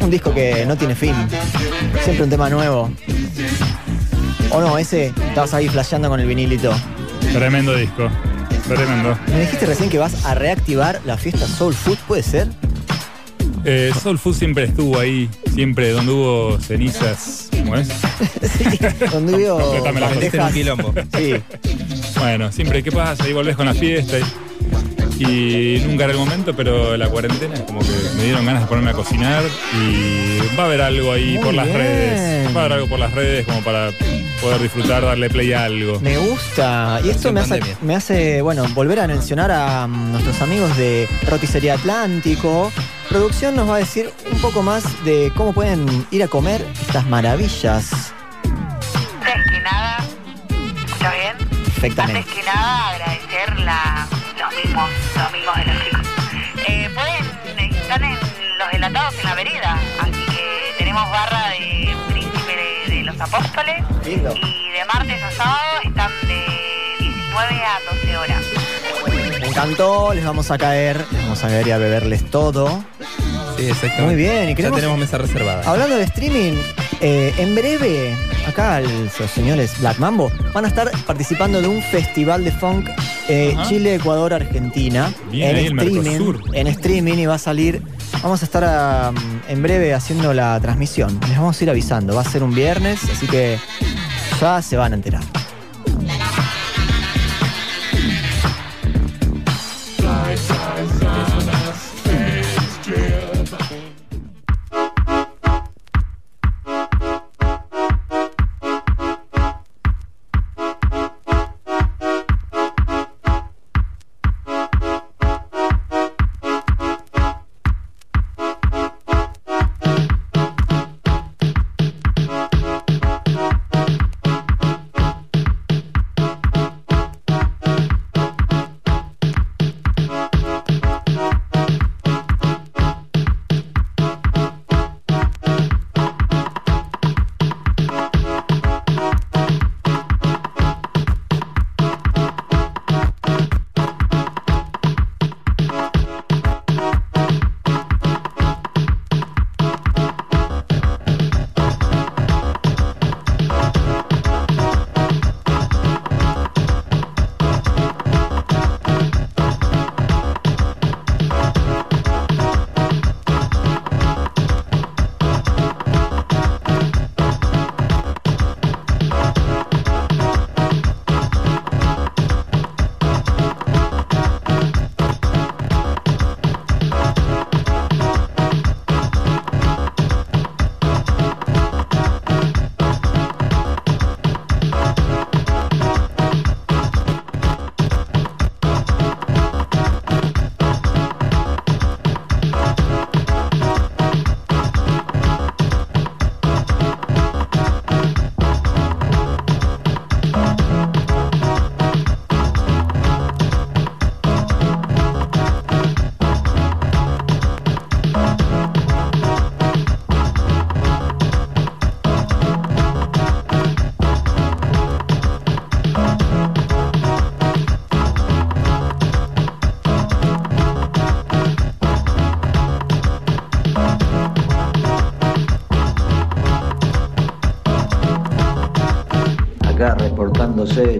un disco que no tiene fin. Siempre un tema nuevo. O no, ese estabas ahí flasheando con el vinilito. Tremendo disco. Tremendo. Me dijiste recién que vas a reactivar la fiesta Soul Food, ¿puede ser? Eh, Soul Food siempre estuvo ahí, siempre donde hubo cenizas. ¿Cómo es? Donde hubo Completame bandejas. quilombo. Sí. Bueno, siempre, ¿qué pasa? Ahí volvés con la fiesta y, y nunca era el momento, pero la cuarentena es como que me dieron ganas de ponerme a cocinar y va a haber algo ahí Muy por las bien. redes. Va a haber algo por las redes como para poder disfrutar, darle play a algo. Me gusta. Y esto me hace, me hace, bueno, volver a mencionar a mm, nuestros amigos de Roticería Atlántico. Producción nos va a decir un poco más de cómo pueden ir a comer estas maravillas. Antes que nada, ¿está bien? Perfectamente. Antes que nada, agradecer la, los mismos, los mismos de los chicos. Eh, pueden, están en los enlatados en la vereda, así que tenemos barra de Apóstoles Lindo. y de martes a sábado están de 19 a 12 horas. Me encantó, les vamos a caer, les vamos a caer y a beberles todo. Sí, exactamente. Muy bien, y queremos- Ya tenemos mesa reservada. Hablando de streaming, eh, en breve, acá los señores Black Mambo van a estar participando de un festival de funk eh. Chile, Ecuador, Argentina. Bien en ahí el streaming. Mercosur. En streaming y va a salir. Vamos a estar en breve haciendo la transmisión. Les vamos a ir avisando. Va a ser un viernes, así que ya se van a enterar.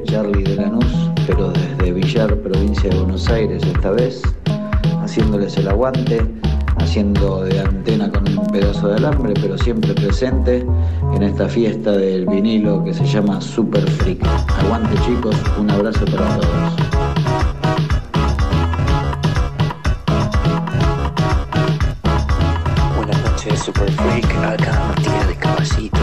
Charlie de Lanús, pero desde Villar, provincia de Buenos Aires esta vez, haciéndoles el aguante, haciendo de antena con un pedazo de alambre, pero siempre presente en esta fiesta del vinilo que se llama Super Freak. Aguante chicos, un abrazo para todos. Buenas noches, Super Freak. Acá Martina de Caballito.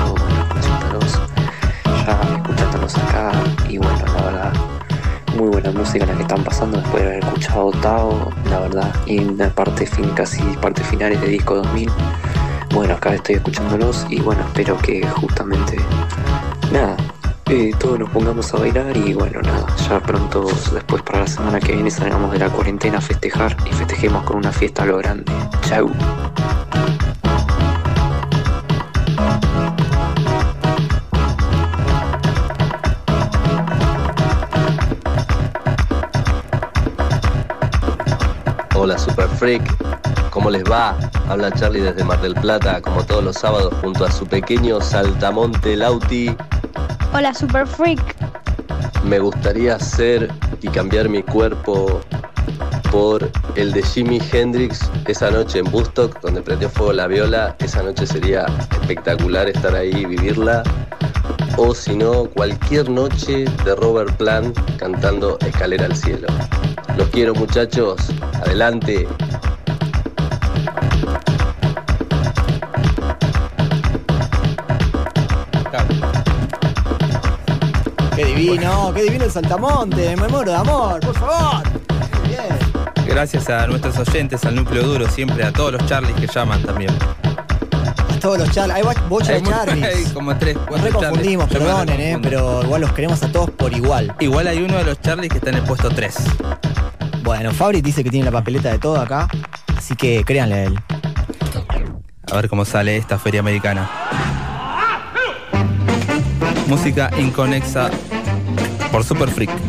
Música la que están pasando después de haber escuchado Tao, la verdad. Y en la parte fin, casi parte finales de disco 2000. Bueno, acá estoy escuchándolos y bueno, espero que justamente, nada, eh, todos nos pongamos a bailar y bueno, nada, ya pronto, después para la semana que viene salgamos de la cuarentena a festejar y festejemos con una fiesta a lo grande. Chau. Freak, ¿cómo les va? Habla Charlie desde Mar del Plata, como todos los sábados, junto a su pequeño saltamonte Lauti. Hola, Super Freak. Me gustaría ser y cambiar mi cuerpo por el de Jimi Hendrix esa noche en Bustock, donde prendió fuego la viola. Esa noche sería espectacular estar ahí y vivirla. O si no, cualquier noche de Robert Plant cantando Escalera al Cielo. Los quiero muchachos, adelante. Divino, qué divino el saltamonte. Me muero de amor, por favor. Bien. Gracias a nuestros oyentes, al núcleo duro, siempre a todos los Charlies que llaman también. A todos los charles. Hay bo- bocha Hay de charlies. hay como tres, Nos reconfundimos, Charlies. Perdonen, eh, pero igual los queremos a todos por igual. Igual hay uno de los Charlies que está en el puesto 3. Bueno, Fabri dice que tiene la papeleta de todo acá, así que créanle a él. A ver cómo sale esta feria americana. Música inconexa por Super Freak.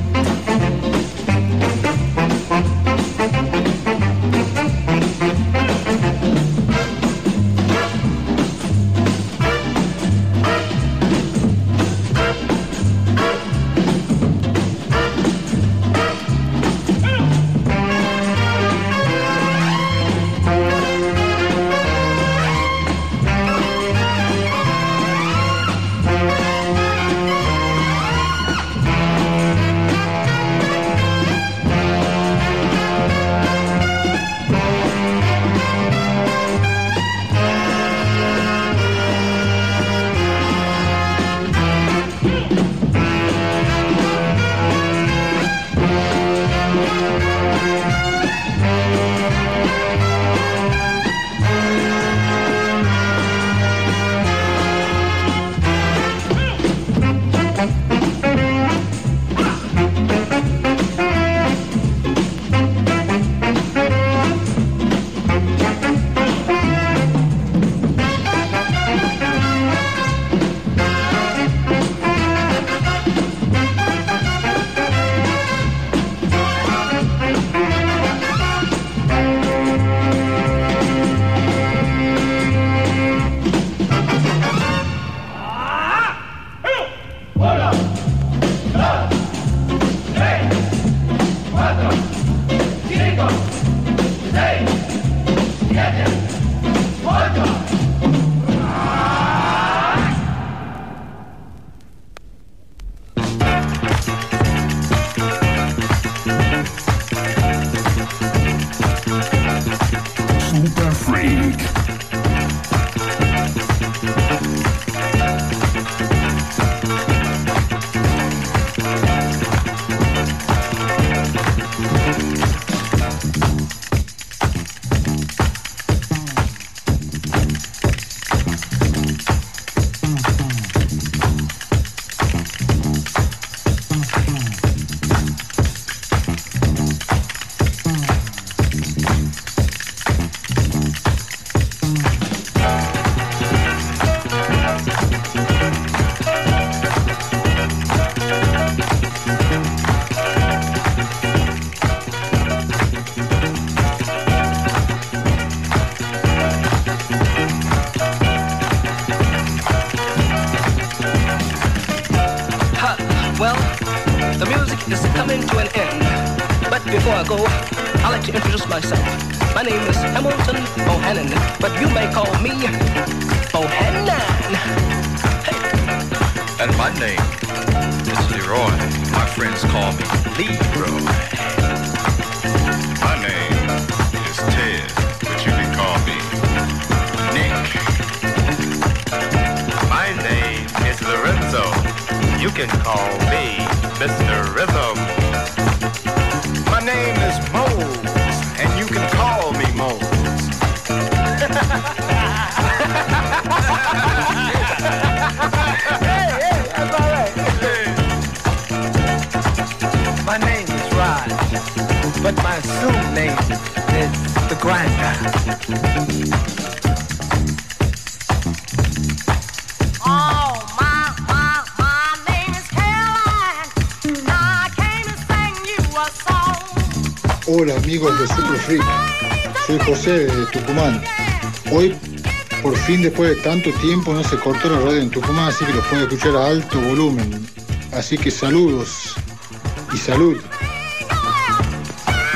de Tucumán. Hoy, por fin, después de tanto tiempo, no se cortó la radio en Tucumán, así que los puede escuchar a alto volumen. Así que saludos y salud.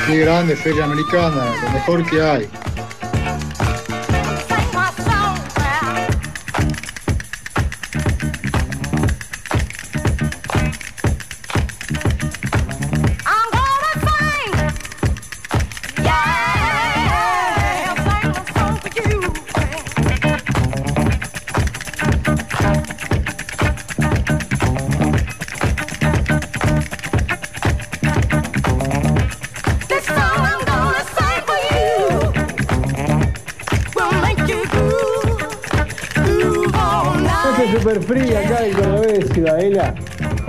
Qué grande feria americana, lo mejor que hay.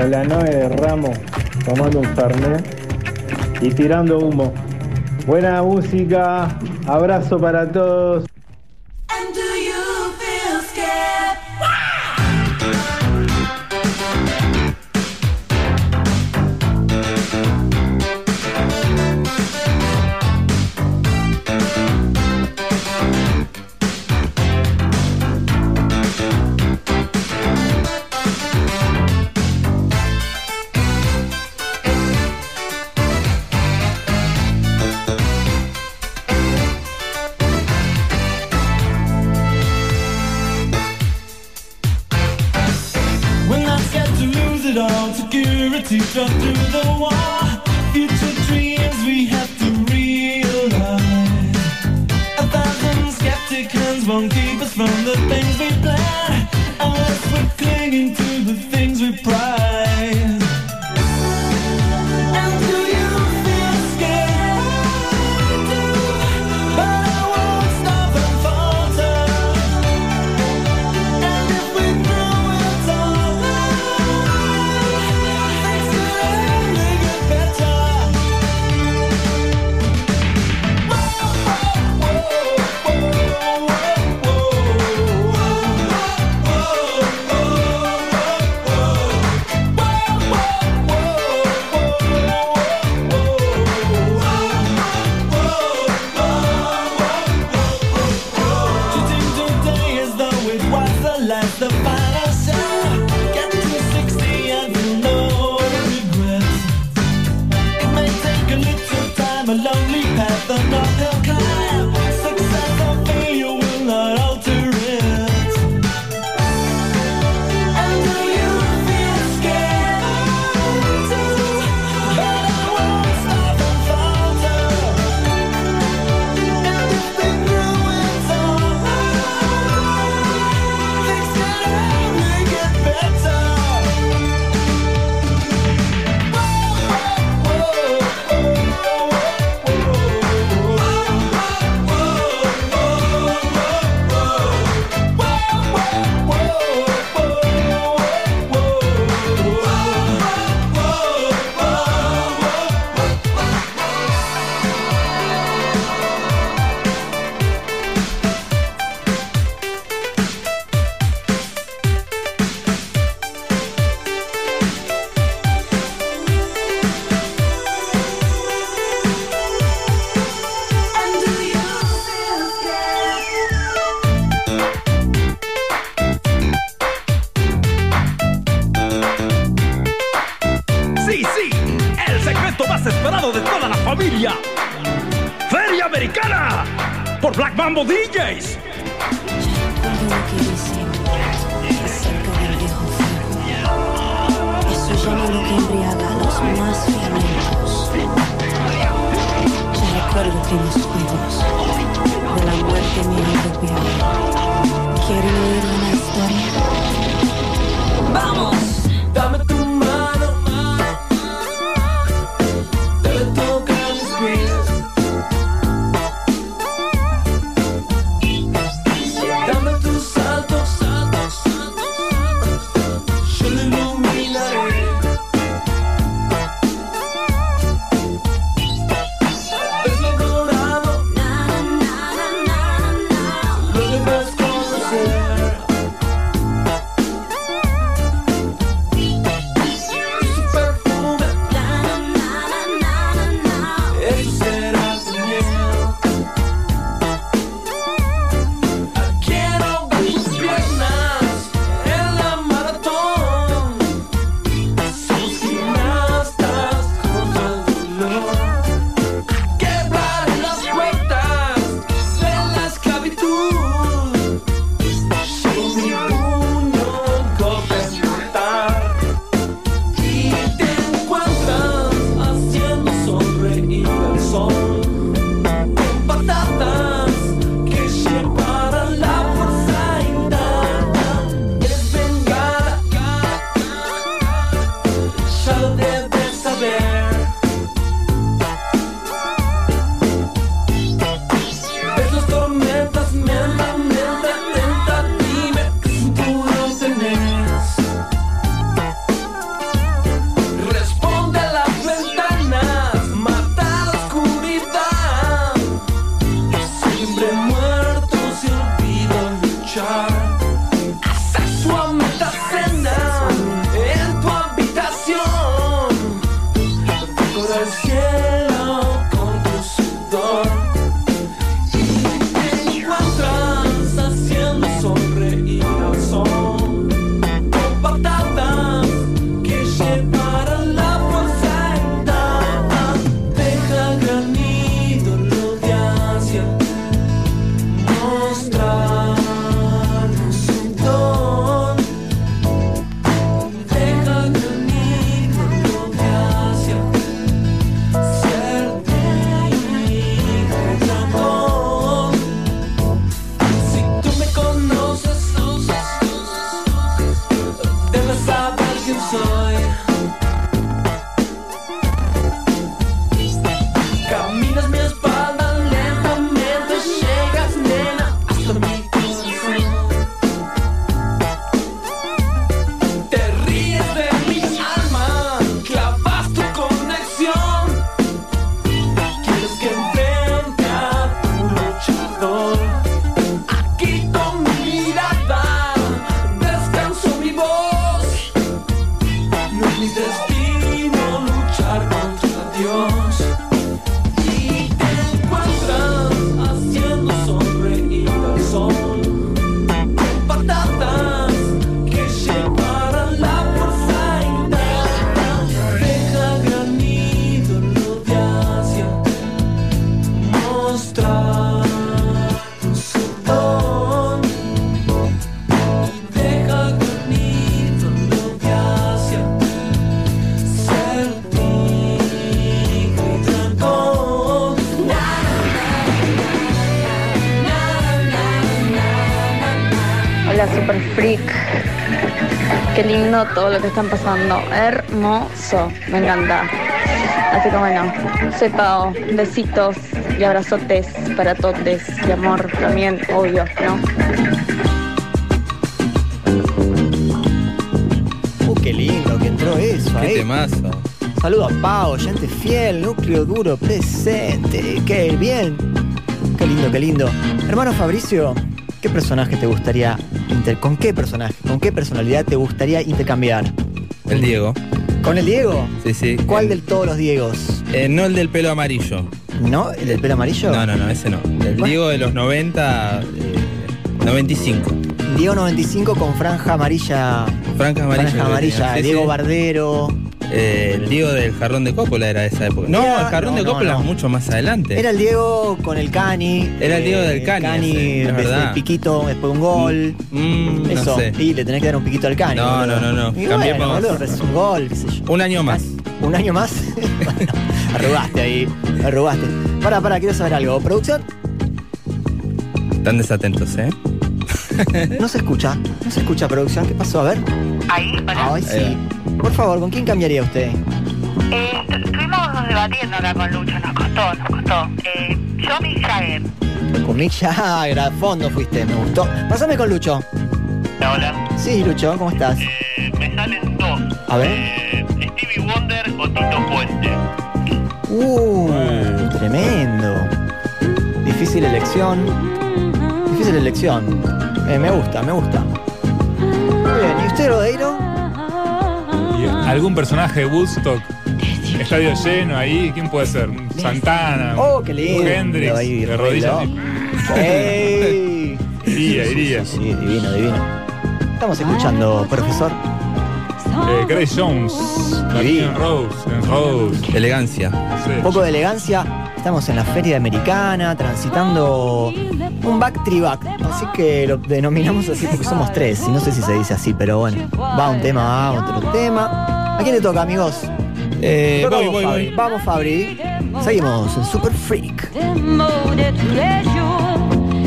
la nave de Ramos, tomando un fernet y tirando humo. Buena música, abrazo para todos. Todo lo que están pasando. Hermoso. Me encanta. Así que bueno, soy Pao. Besitos y abrazotes para totes. Y amor también, obvio, ¿no? Uh, qué lindo que entró eso Qué ahí. temazo. Saludo a Pau, gente fiel, núcleo duro presente. Qué bien. Qué lindo, qué lindo. Hermano Fabricio, ¿qué personaje te gustaría inter con qué personaje, con qué personalidad te gustaría intercambiar? El Diego. ¿Con el Diego? Sí, sí. ¿Cuál de todos los Diegos? Eh, no el del pelo amarillo. ¿No? ¿El del pelo amarillo? No, no, no, ese no. El. Diego de los 90, eh, 95. Diego 95 con franja amarilla. Franja amarilla. Franja amarilla. Diego sí. Bardero. Eh, el Diego del jarrón de Coppola era de esa época. No, Era- el jarrón no, de no, Coppola no. es mucho más adelante. Era el Diego con el Cani. Era el Diego eh, del Cani Cani, ese, desde el piquito, después un gol. Mm, no Eso. sé. Y le tenés que dar un piquito al Cani. No, boludo. no, no, no. Y Cambiemos. bueno, boludo, es un gol, qué sé yo. Un año más. ¿Un año más? bueno, arrugaste ahí. Arrugaste. Para, para, quiero saber algo. ¿Producción? Están desatentos, ¿eh? No se escucha. No se escucha, producción. ¿Qué pasó? A ver. Ahí, para. Ay, sí. Por favor, ¿con quién cambiaría usted? Eh, tu- estuvimos debatiendo acá con Lucho, nos costó, nos costó. Eh, yo Mick Jagger. Con Mick Jagger, a fondo fuiste, me gustó. Pásame con Lucho. Hola. Sí, Lucho, ¿cómo estás? Eh, me salen dos. A ver. Eh, Stevie Wonder o Tito Puente. Uh, tremendo. Difícil elección. Difícil elección. Eh, me gusta, me gusta. Muy bien, ¿y usted, Rodeiro? Algún personaje de Woodstock. Estadio lleno ahí, ¿quién puede ser? Un Santana, Oh, qué lindo. un Hendrix, Ahí, de rodillas. Iría, iría. Sí, divino, divino. Estamos escuchando, profesor. Eh, Grace Jones. Martin Rose, en Rose. Elegancia. Sí. Un poco de elegancia. Estamos en la feria americana, transitando un back back. Así que lo denominamos así porque somos tres. Y no sé si se dice así, pero bueno. Va un tema, va otro tema. ¿A quién le toca, amigos? Eh, Toca a voy, vos, voy, Fabri. voy. Vamos, Fabri. Seguimos en Super Freak. Des mots de tous les jours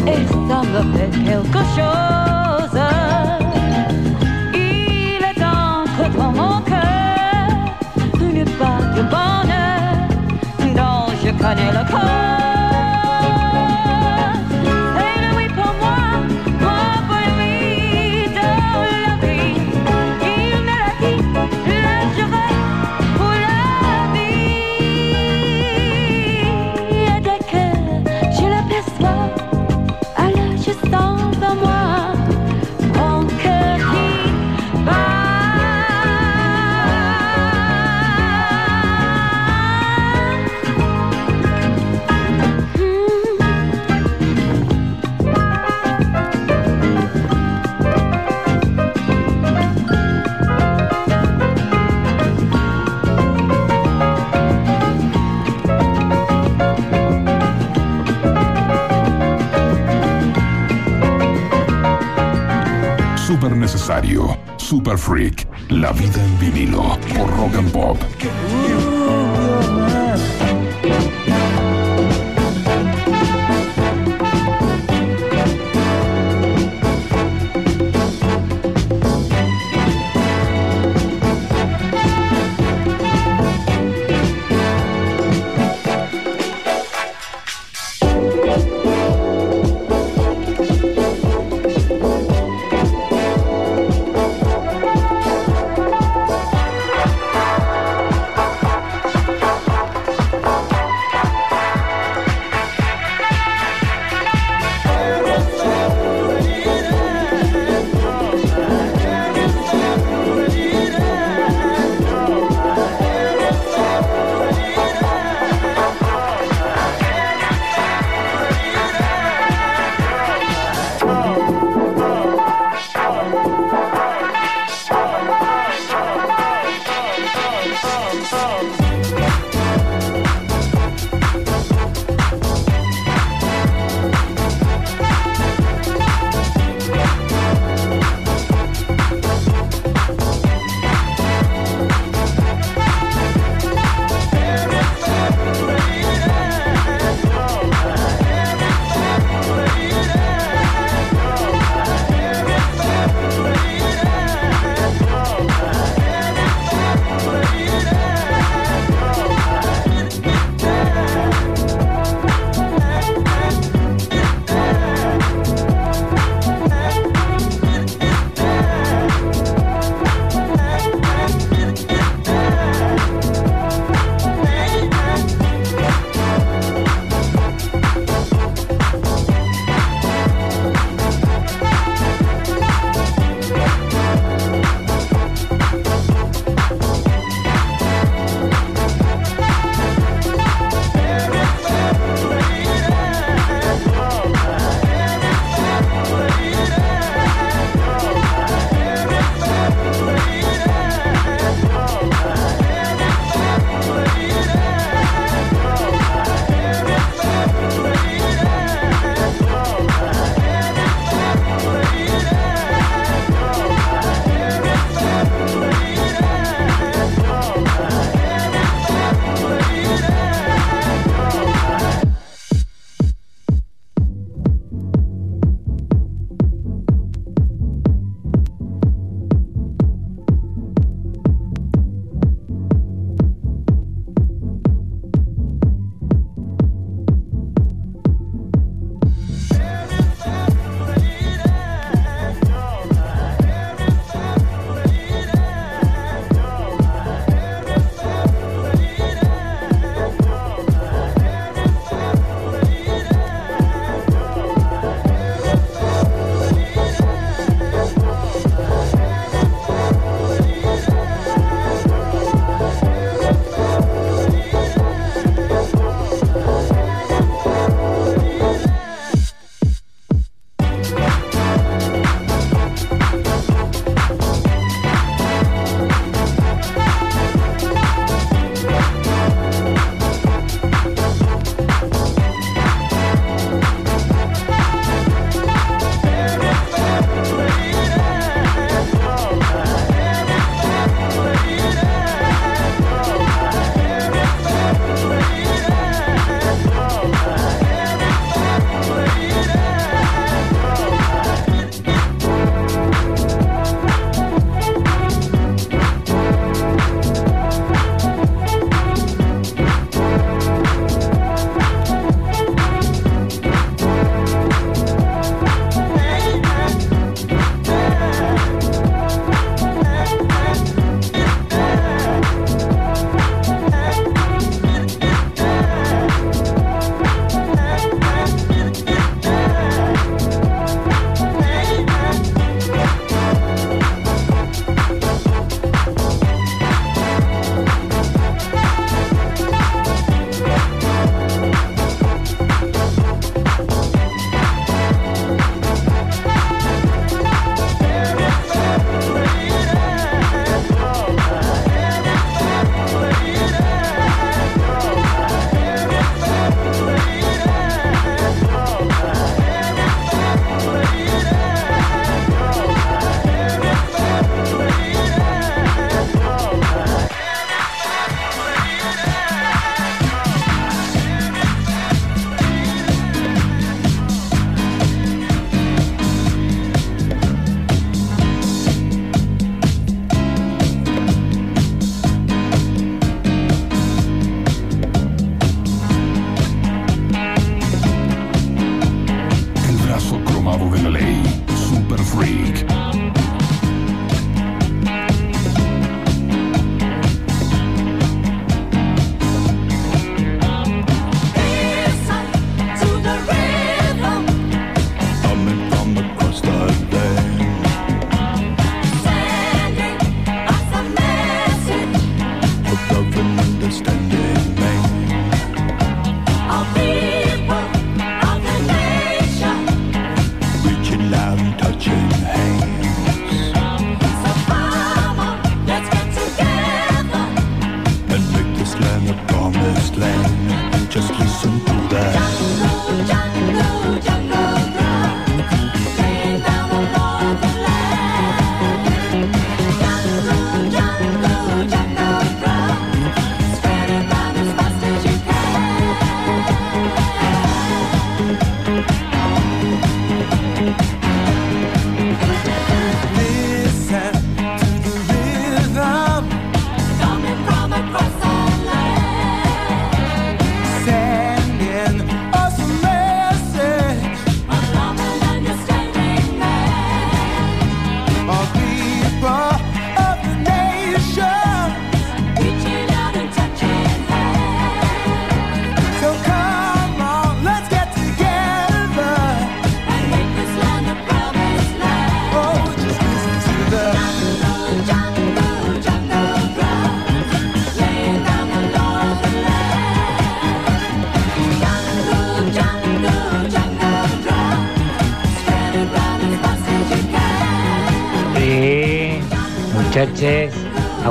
et ça me fait quelque chose. Il est entre dans mon cœur une part de bonheur dont je connais le code. Super necesario. Super freak. La vida en vinilo. Por rock and pop.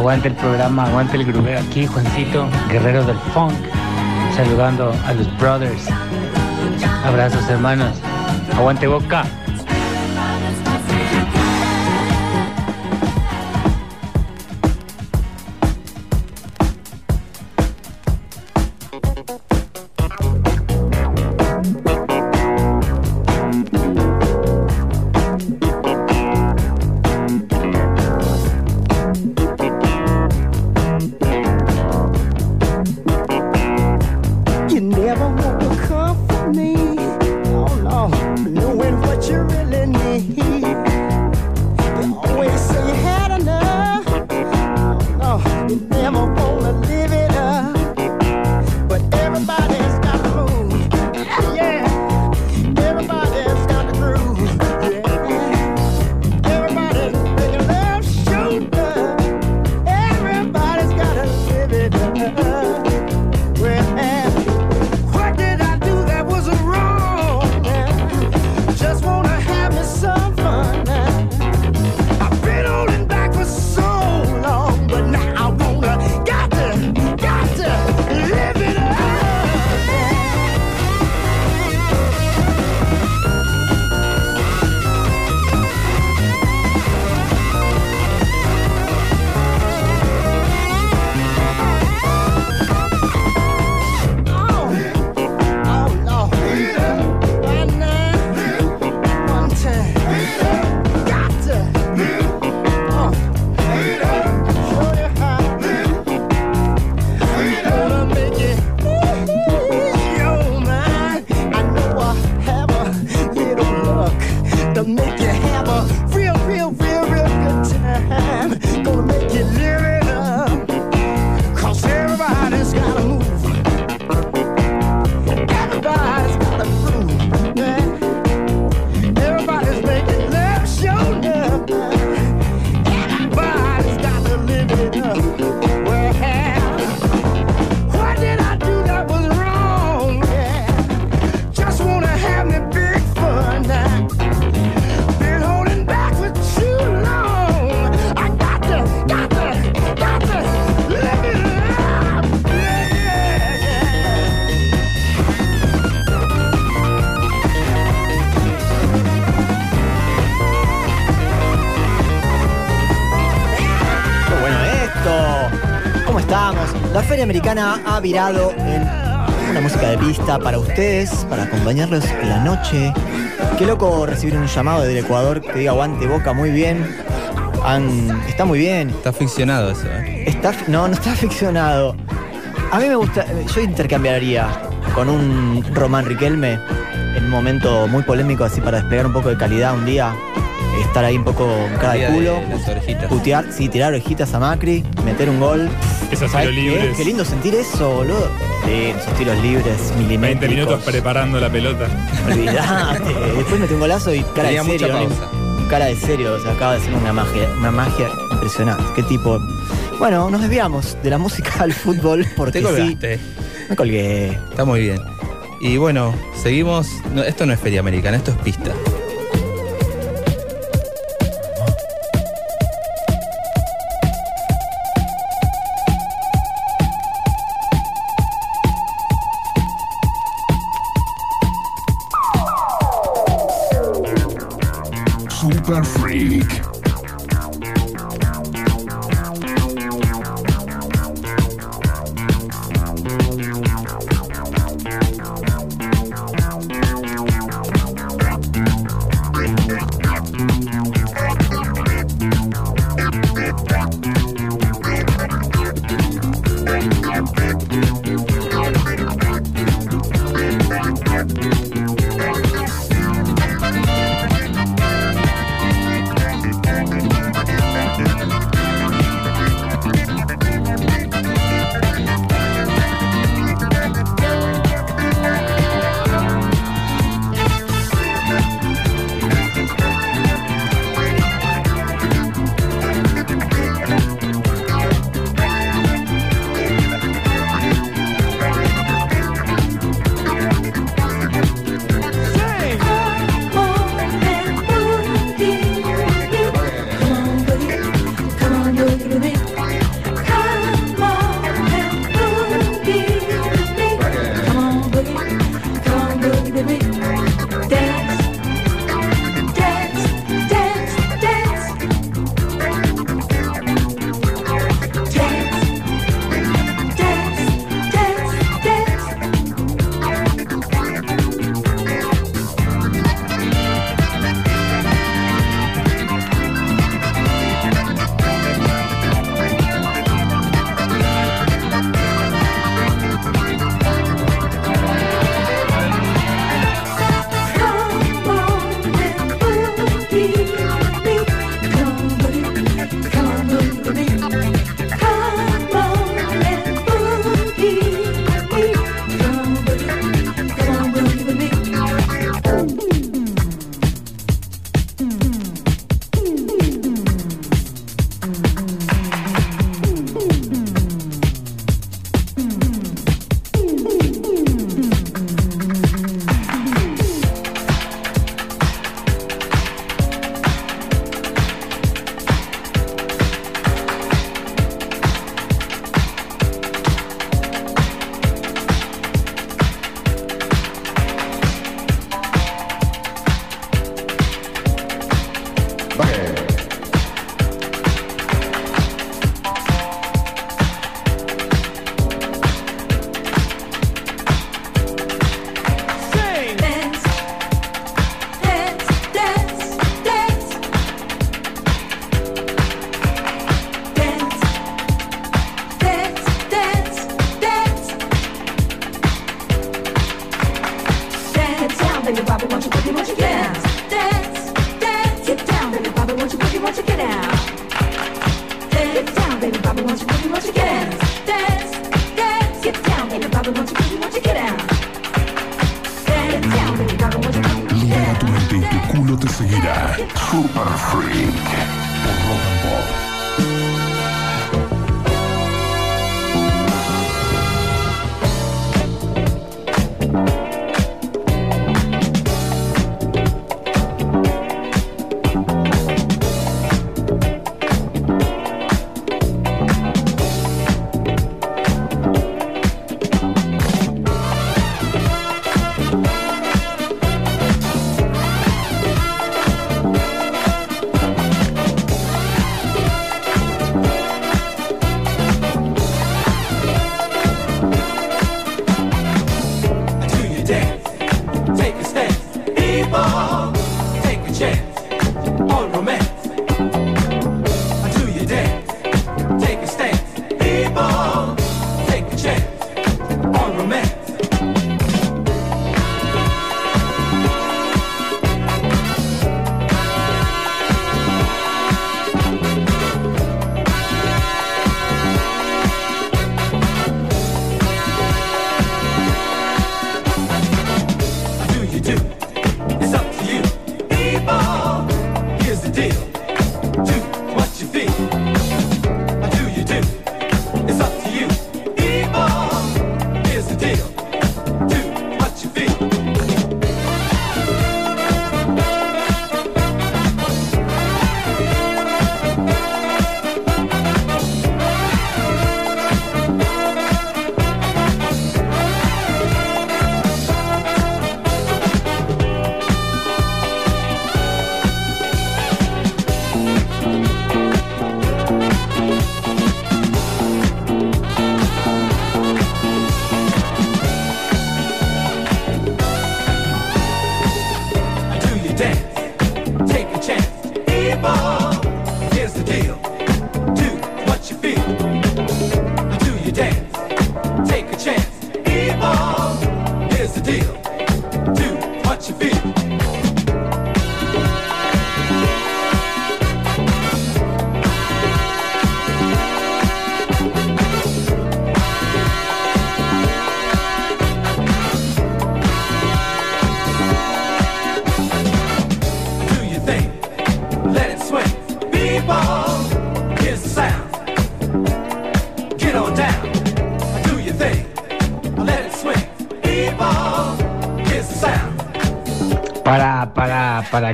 Aguante el programa, aguante el grubeo. Aquí Juancito, guerrero del funk, saludando a los brothers. Abrazos hermanos, aguante boca. Feria Americana ha virado en una música de pista para ustedes, para acompañarlos en la noche. Qué loco recibir un llamado del Ecuador que diga aguante boca muy bien. Han- está muy bien. Está ficcionado eso, ¿eh? Está, no, no está ficcionado. A mí me gusta, yo intercambiaría con un Román Riquelme en un momento muy polémico así para desplegar un poco de calidad un día, estar ahí un poco con cara de Día de culo, putear, sí, tirar orejitas a Macri, meter un gol. Esos ¿Sabes tiros qué? libres. Qué lindo sentir eso, boludo. Sí, esos tiros libres, 20 milimétricos. minutos preparando la pelota. Olvidate. Después mete un golazo y cara Tenía de mucha serio. ¿no? Cara de serio, o sea, acaba de ser una magia, una magia impresionante. Qué tipo. Bueno, nos desviamos de la música al fútbol porque Te sí. colgaste. Me colgué. Está muy bien. Y bueno, seguimos. no, esto no es Feria Americana, esto es pista.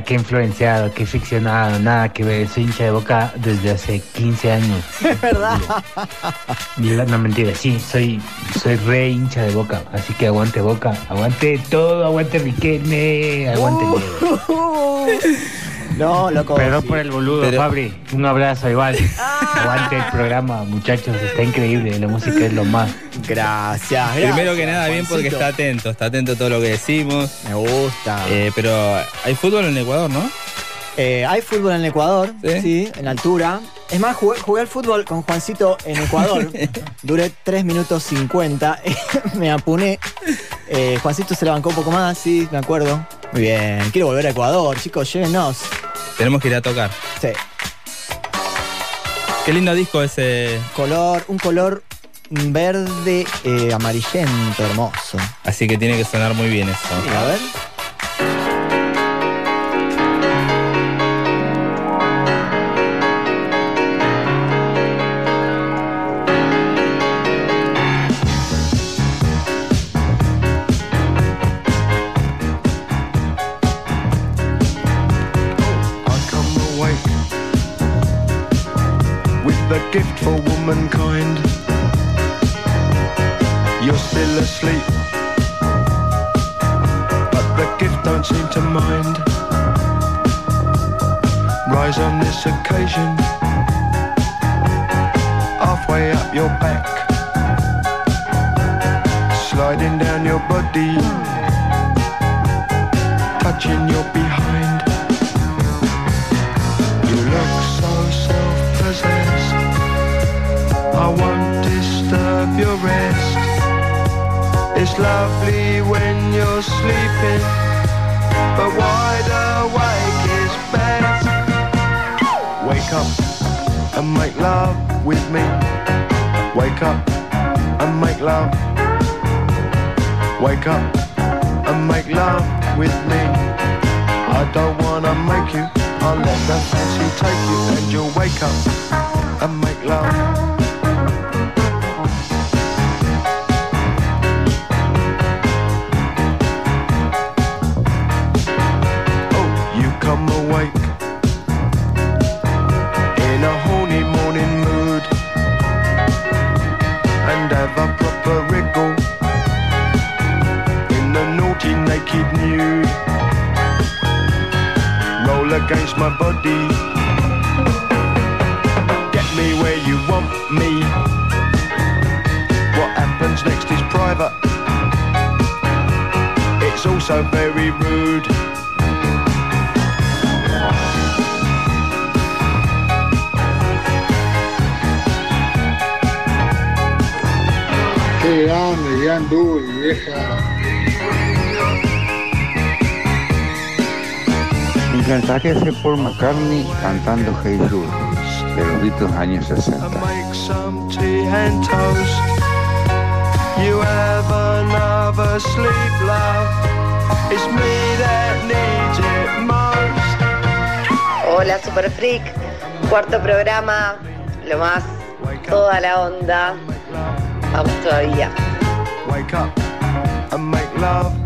Qué influenciado, qué ficcionado, nada que ver. Soy hincha de boca desde hace 15 años. Es verdad. No mentira, sí, soy, soy re hincha de boca. Así que aguante boca, aguante todo, aguante Riquelme, aguante Uh. No, loco. Perdón por el boludo, Pero- Fabri. Un abrazo igual. Aguante el programa, muchachos. Está increíble. La música es lo más. Gracias. Primero que nada, bien porque está atento, está atento a todo lo que decimos. Me gusta. Eh, pero hay fútbol en Ecuador, ¿no? Eh, hay fútbol en Ecuador, ¿Sí? ¿Sí? en altura. Es más, jugué, jugué al fútbol con Juancito en Ecuador. Duré 3 minutos 50. me apuné. Eh, Juancito se la bancó un poco más, sí, me acuerdo. Muy bien. Quiero volver a Ecuador, chicos, llévenos. Tenemos que ir a tocar. Sí. Qué lindo disco ese. Color, un color verde eh, amarillento, hermoso. Así que tiene que sonar muy bien eso. Sí, a ver. Seem to mind. Rise on this occasion, halfway up your back, sliding down your body, touching your behind. You look so self-possessed. I won't disturb your rest. It's lovely when you're sleeping but wide awake is best. Wake up and make love with me. Wake up and make love. Wake up and make love with me. I don't wanna make you, I'll let the fancy take you and you'll wake up and make love. Body. Get me where you want me. What happens next is private. It's also very rude. Qué grande, gran dúo, vieja. Mensaje es Paul McCartney cantando Hey Jude de los Beatles años 60. make some tea and toast. You have another sleep, love. It's me that needs it most. Hola Super Freak, cuarto programa, lo más, toda la onda. Vamos todavía. Wake up and make love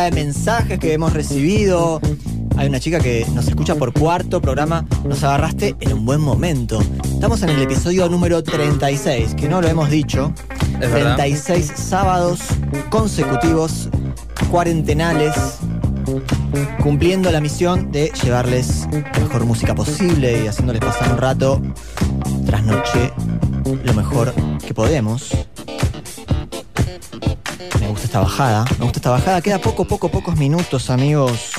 de mensajes que hemos recibido. Hay una chica que nos escucha por cuarto programa. Nos agarraste en un buen momento. Estamos en el episodio número 36, que no lo hemos dicho. Es verdad. 36 sábados consecutivos, cuarentenales, cumpliendo la misión de llevarles la mejor música posible y haciéndoles pasar un rato tras noche lo mejor que podemos. Gusta esta bajada, me gusta esta bajada. Queda poco, poco, pocos minutos, amigos.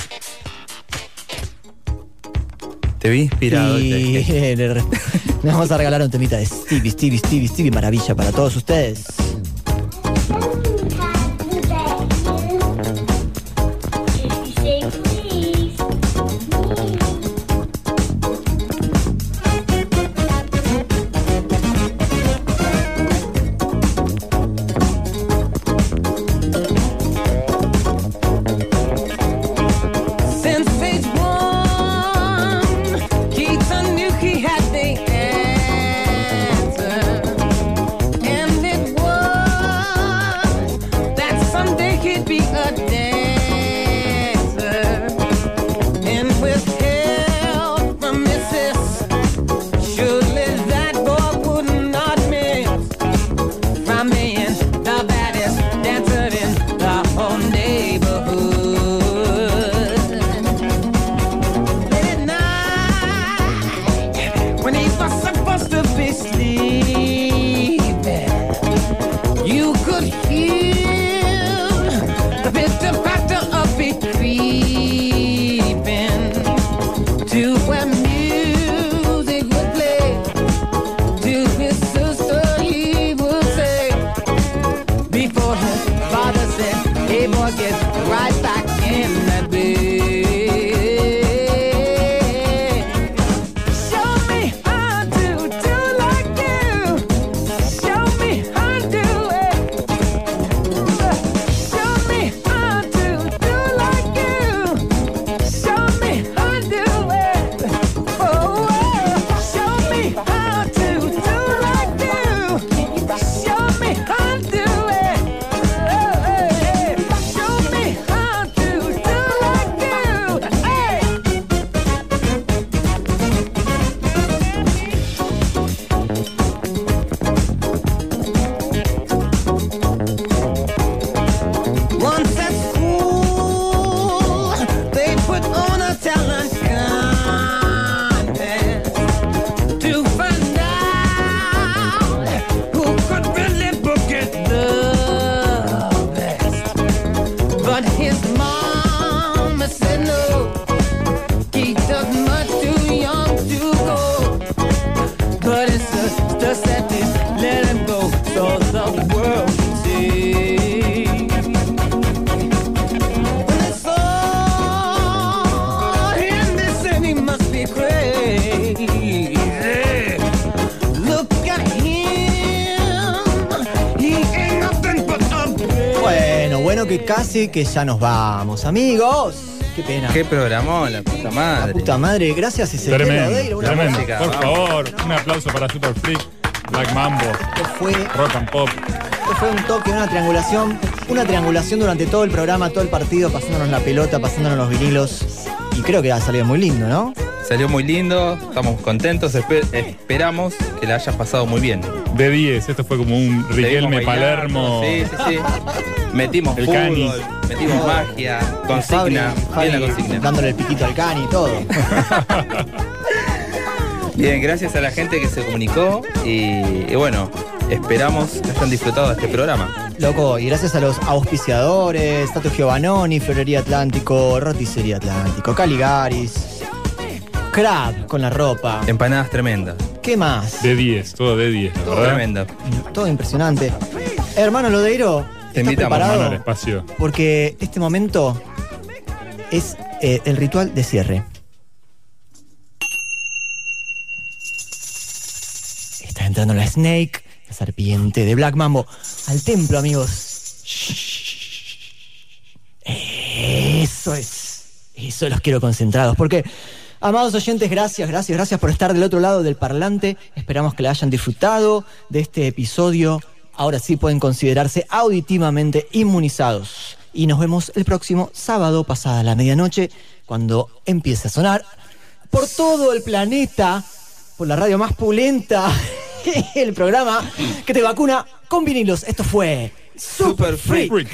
Te vi inspirado. Y te- le vamos a regalar un temita de Stevie, Stevie, Stevie, Stevie, maravilla para todos ustedes. Bueno que ya nos vamos, amigos. Qué pena. Qué programó, la puta madre. Puta madre, gracias Ezequiel Tremendo, Odeiro, una tremendo. música. Por favor, un aplauso para Super Freak, Black Mambo, fue, Rock and Pop. esto fue un toque, una triangulación, una triangulación durante todo el programa, todo el partido, pasándonos la pelota, pasándonos los vinilos. Y creo que ha salido muy lindo, ¿no? Salió muy lindo, estamos contentos, espe- esperamos que la hayas pasado muy bien. De 10, esto fue como un Riquelme Palermo. Sí, sí, sí. Metimos El fútbol, Cani. metimos magia, consigna, Fabri, bien la consigna. dándole el piquito al cani y todo. Bien, gracias a la gente que se comunicó y, y bueno, esperamos que hayan disfrutado de este programa. Loco, y gracias a los auspiciadores, Tato Giovannoni, Florería Atlántico, Roticería Atlántico, Caligaris, Crab con la ropa. Empanadas tremendas. ¿Qué más? De 10, todo de 10, la verdad. Tremenda. Todo impresionante. Hermano Lodeiro, Te ¿estás invitamos, preparado? Hermano, el espacio. Porque este momento es eh, el ritual de cierre. Está entrando la Snake, la serpiente de Black Mambo, al templo, amigos. Eso es. Eso los quiero concentrados. Porque, amados oyentes, gracias, gracias, gracias por estar del otro lado del parlante. Esperamos que la hayan disfrutado de este episodio ahora sí pueden considerarse auditivamente inmunizados. Y nos vemos el próximo sábado pasada la medianoche, cuando empiece a sonar por todo el planeta, por la radio más pulenta, el programa que te vacuna con vinilos. Esto fue Super Freak.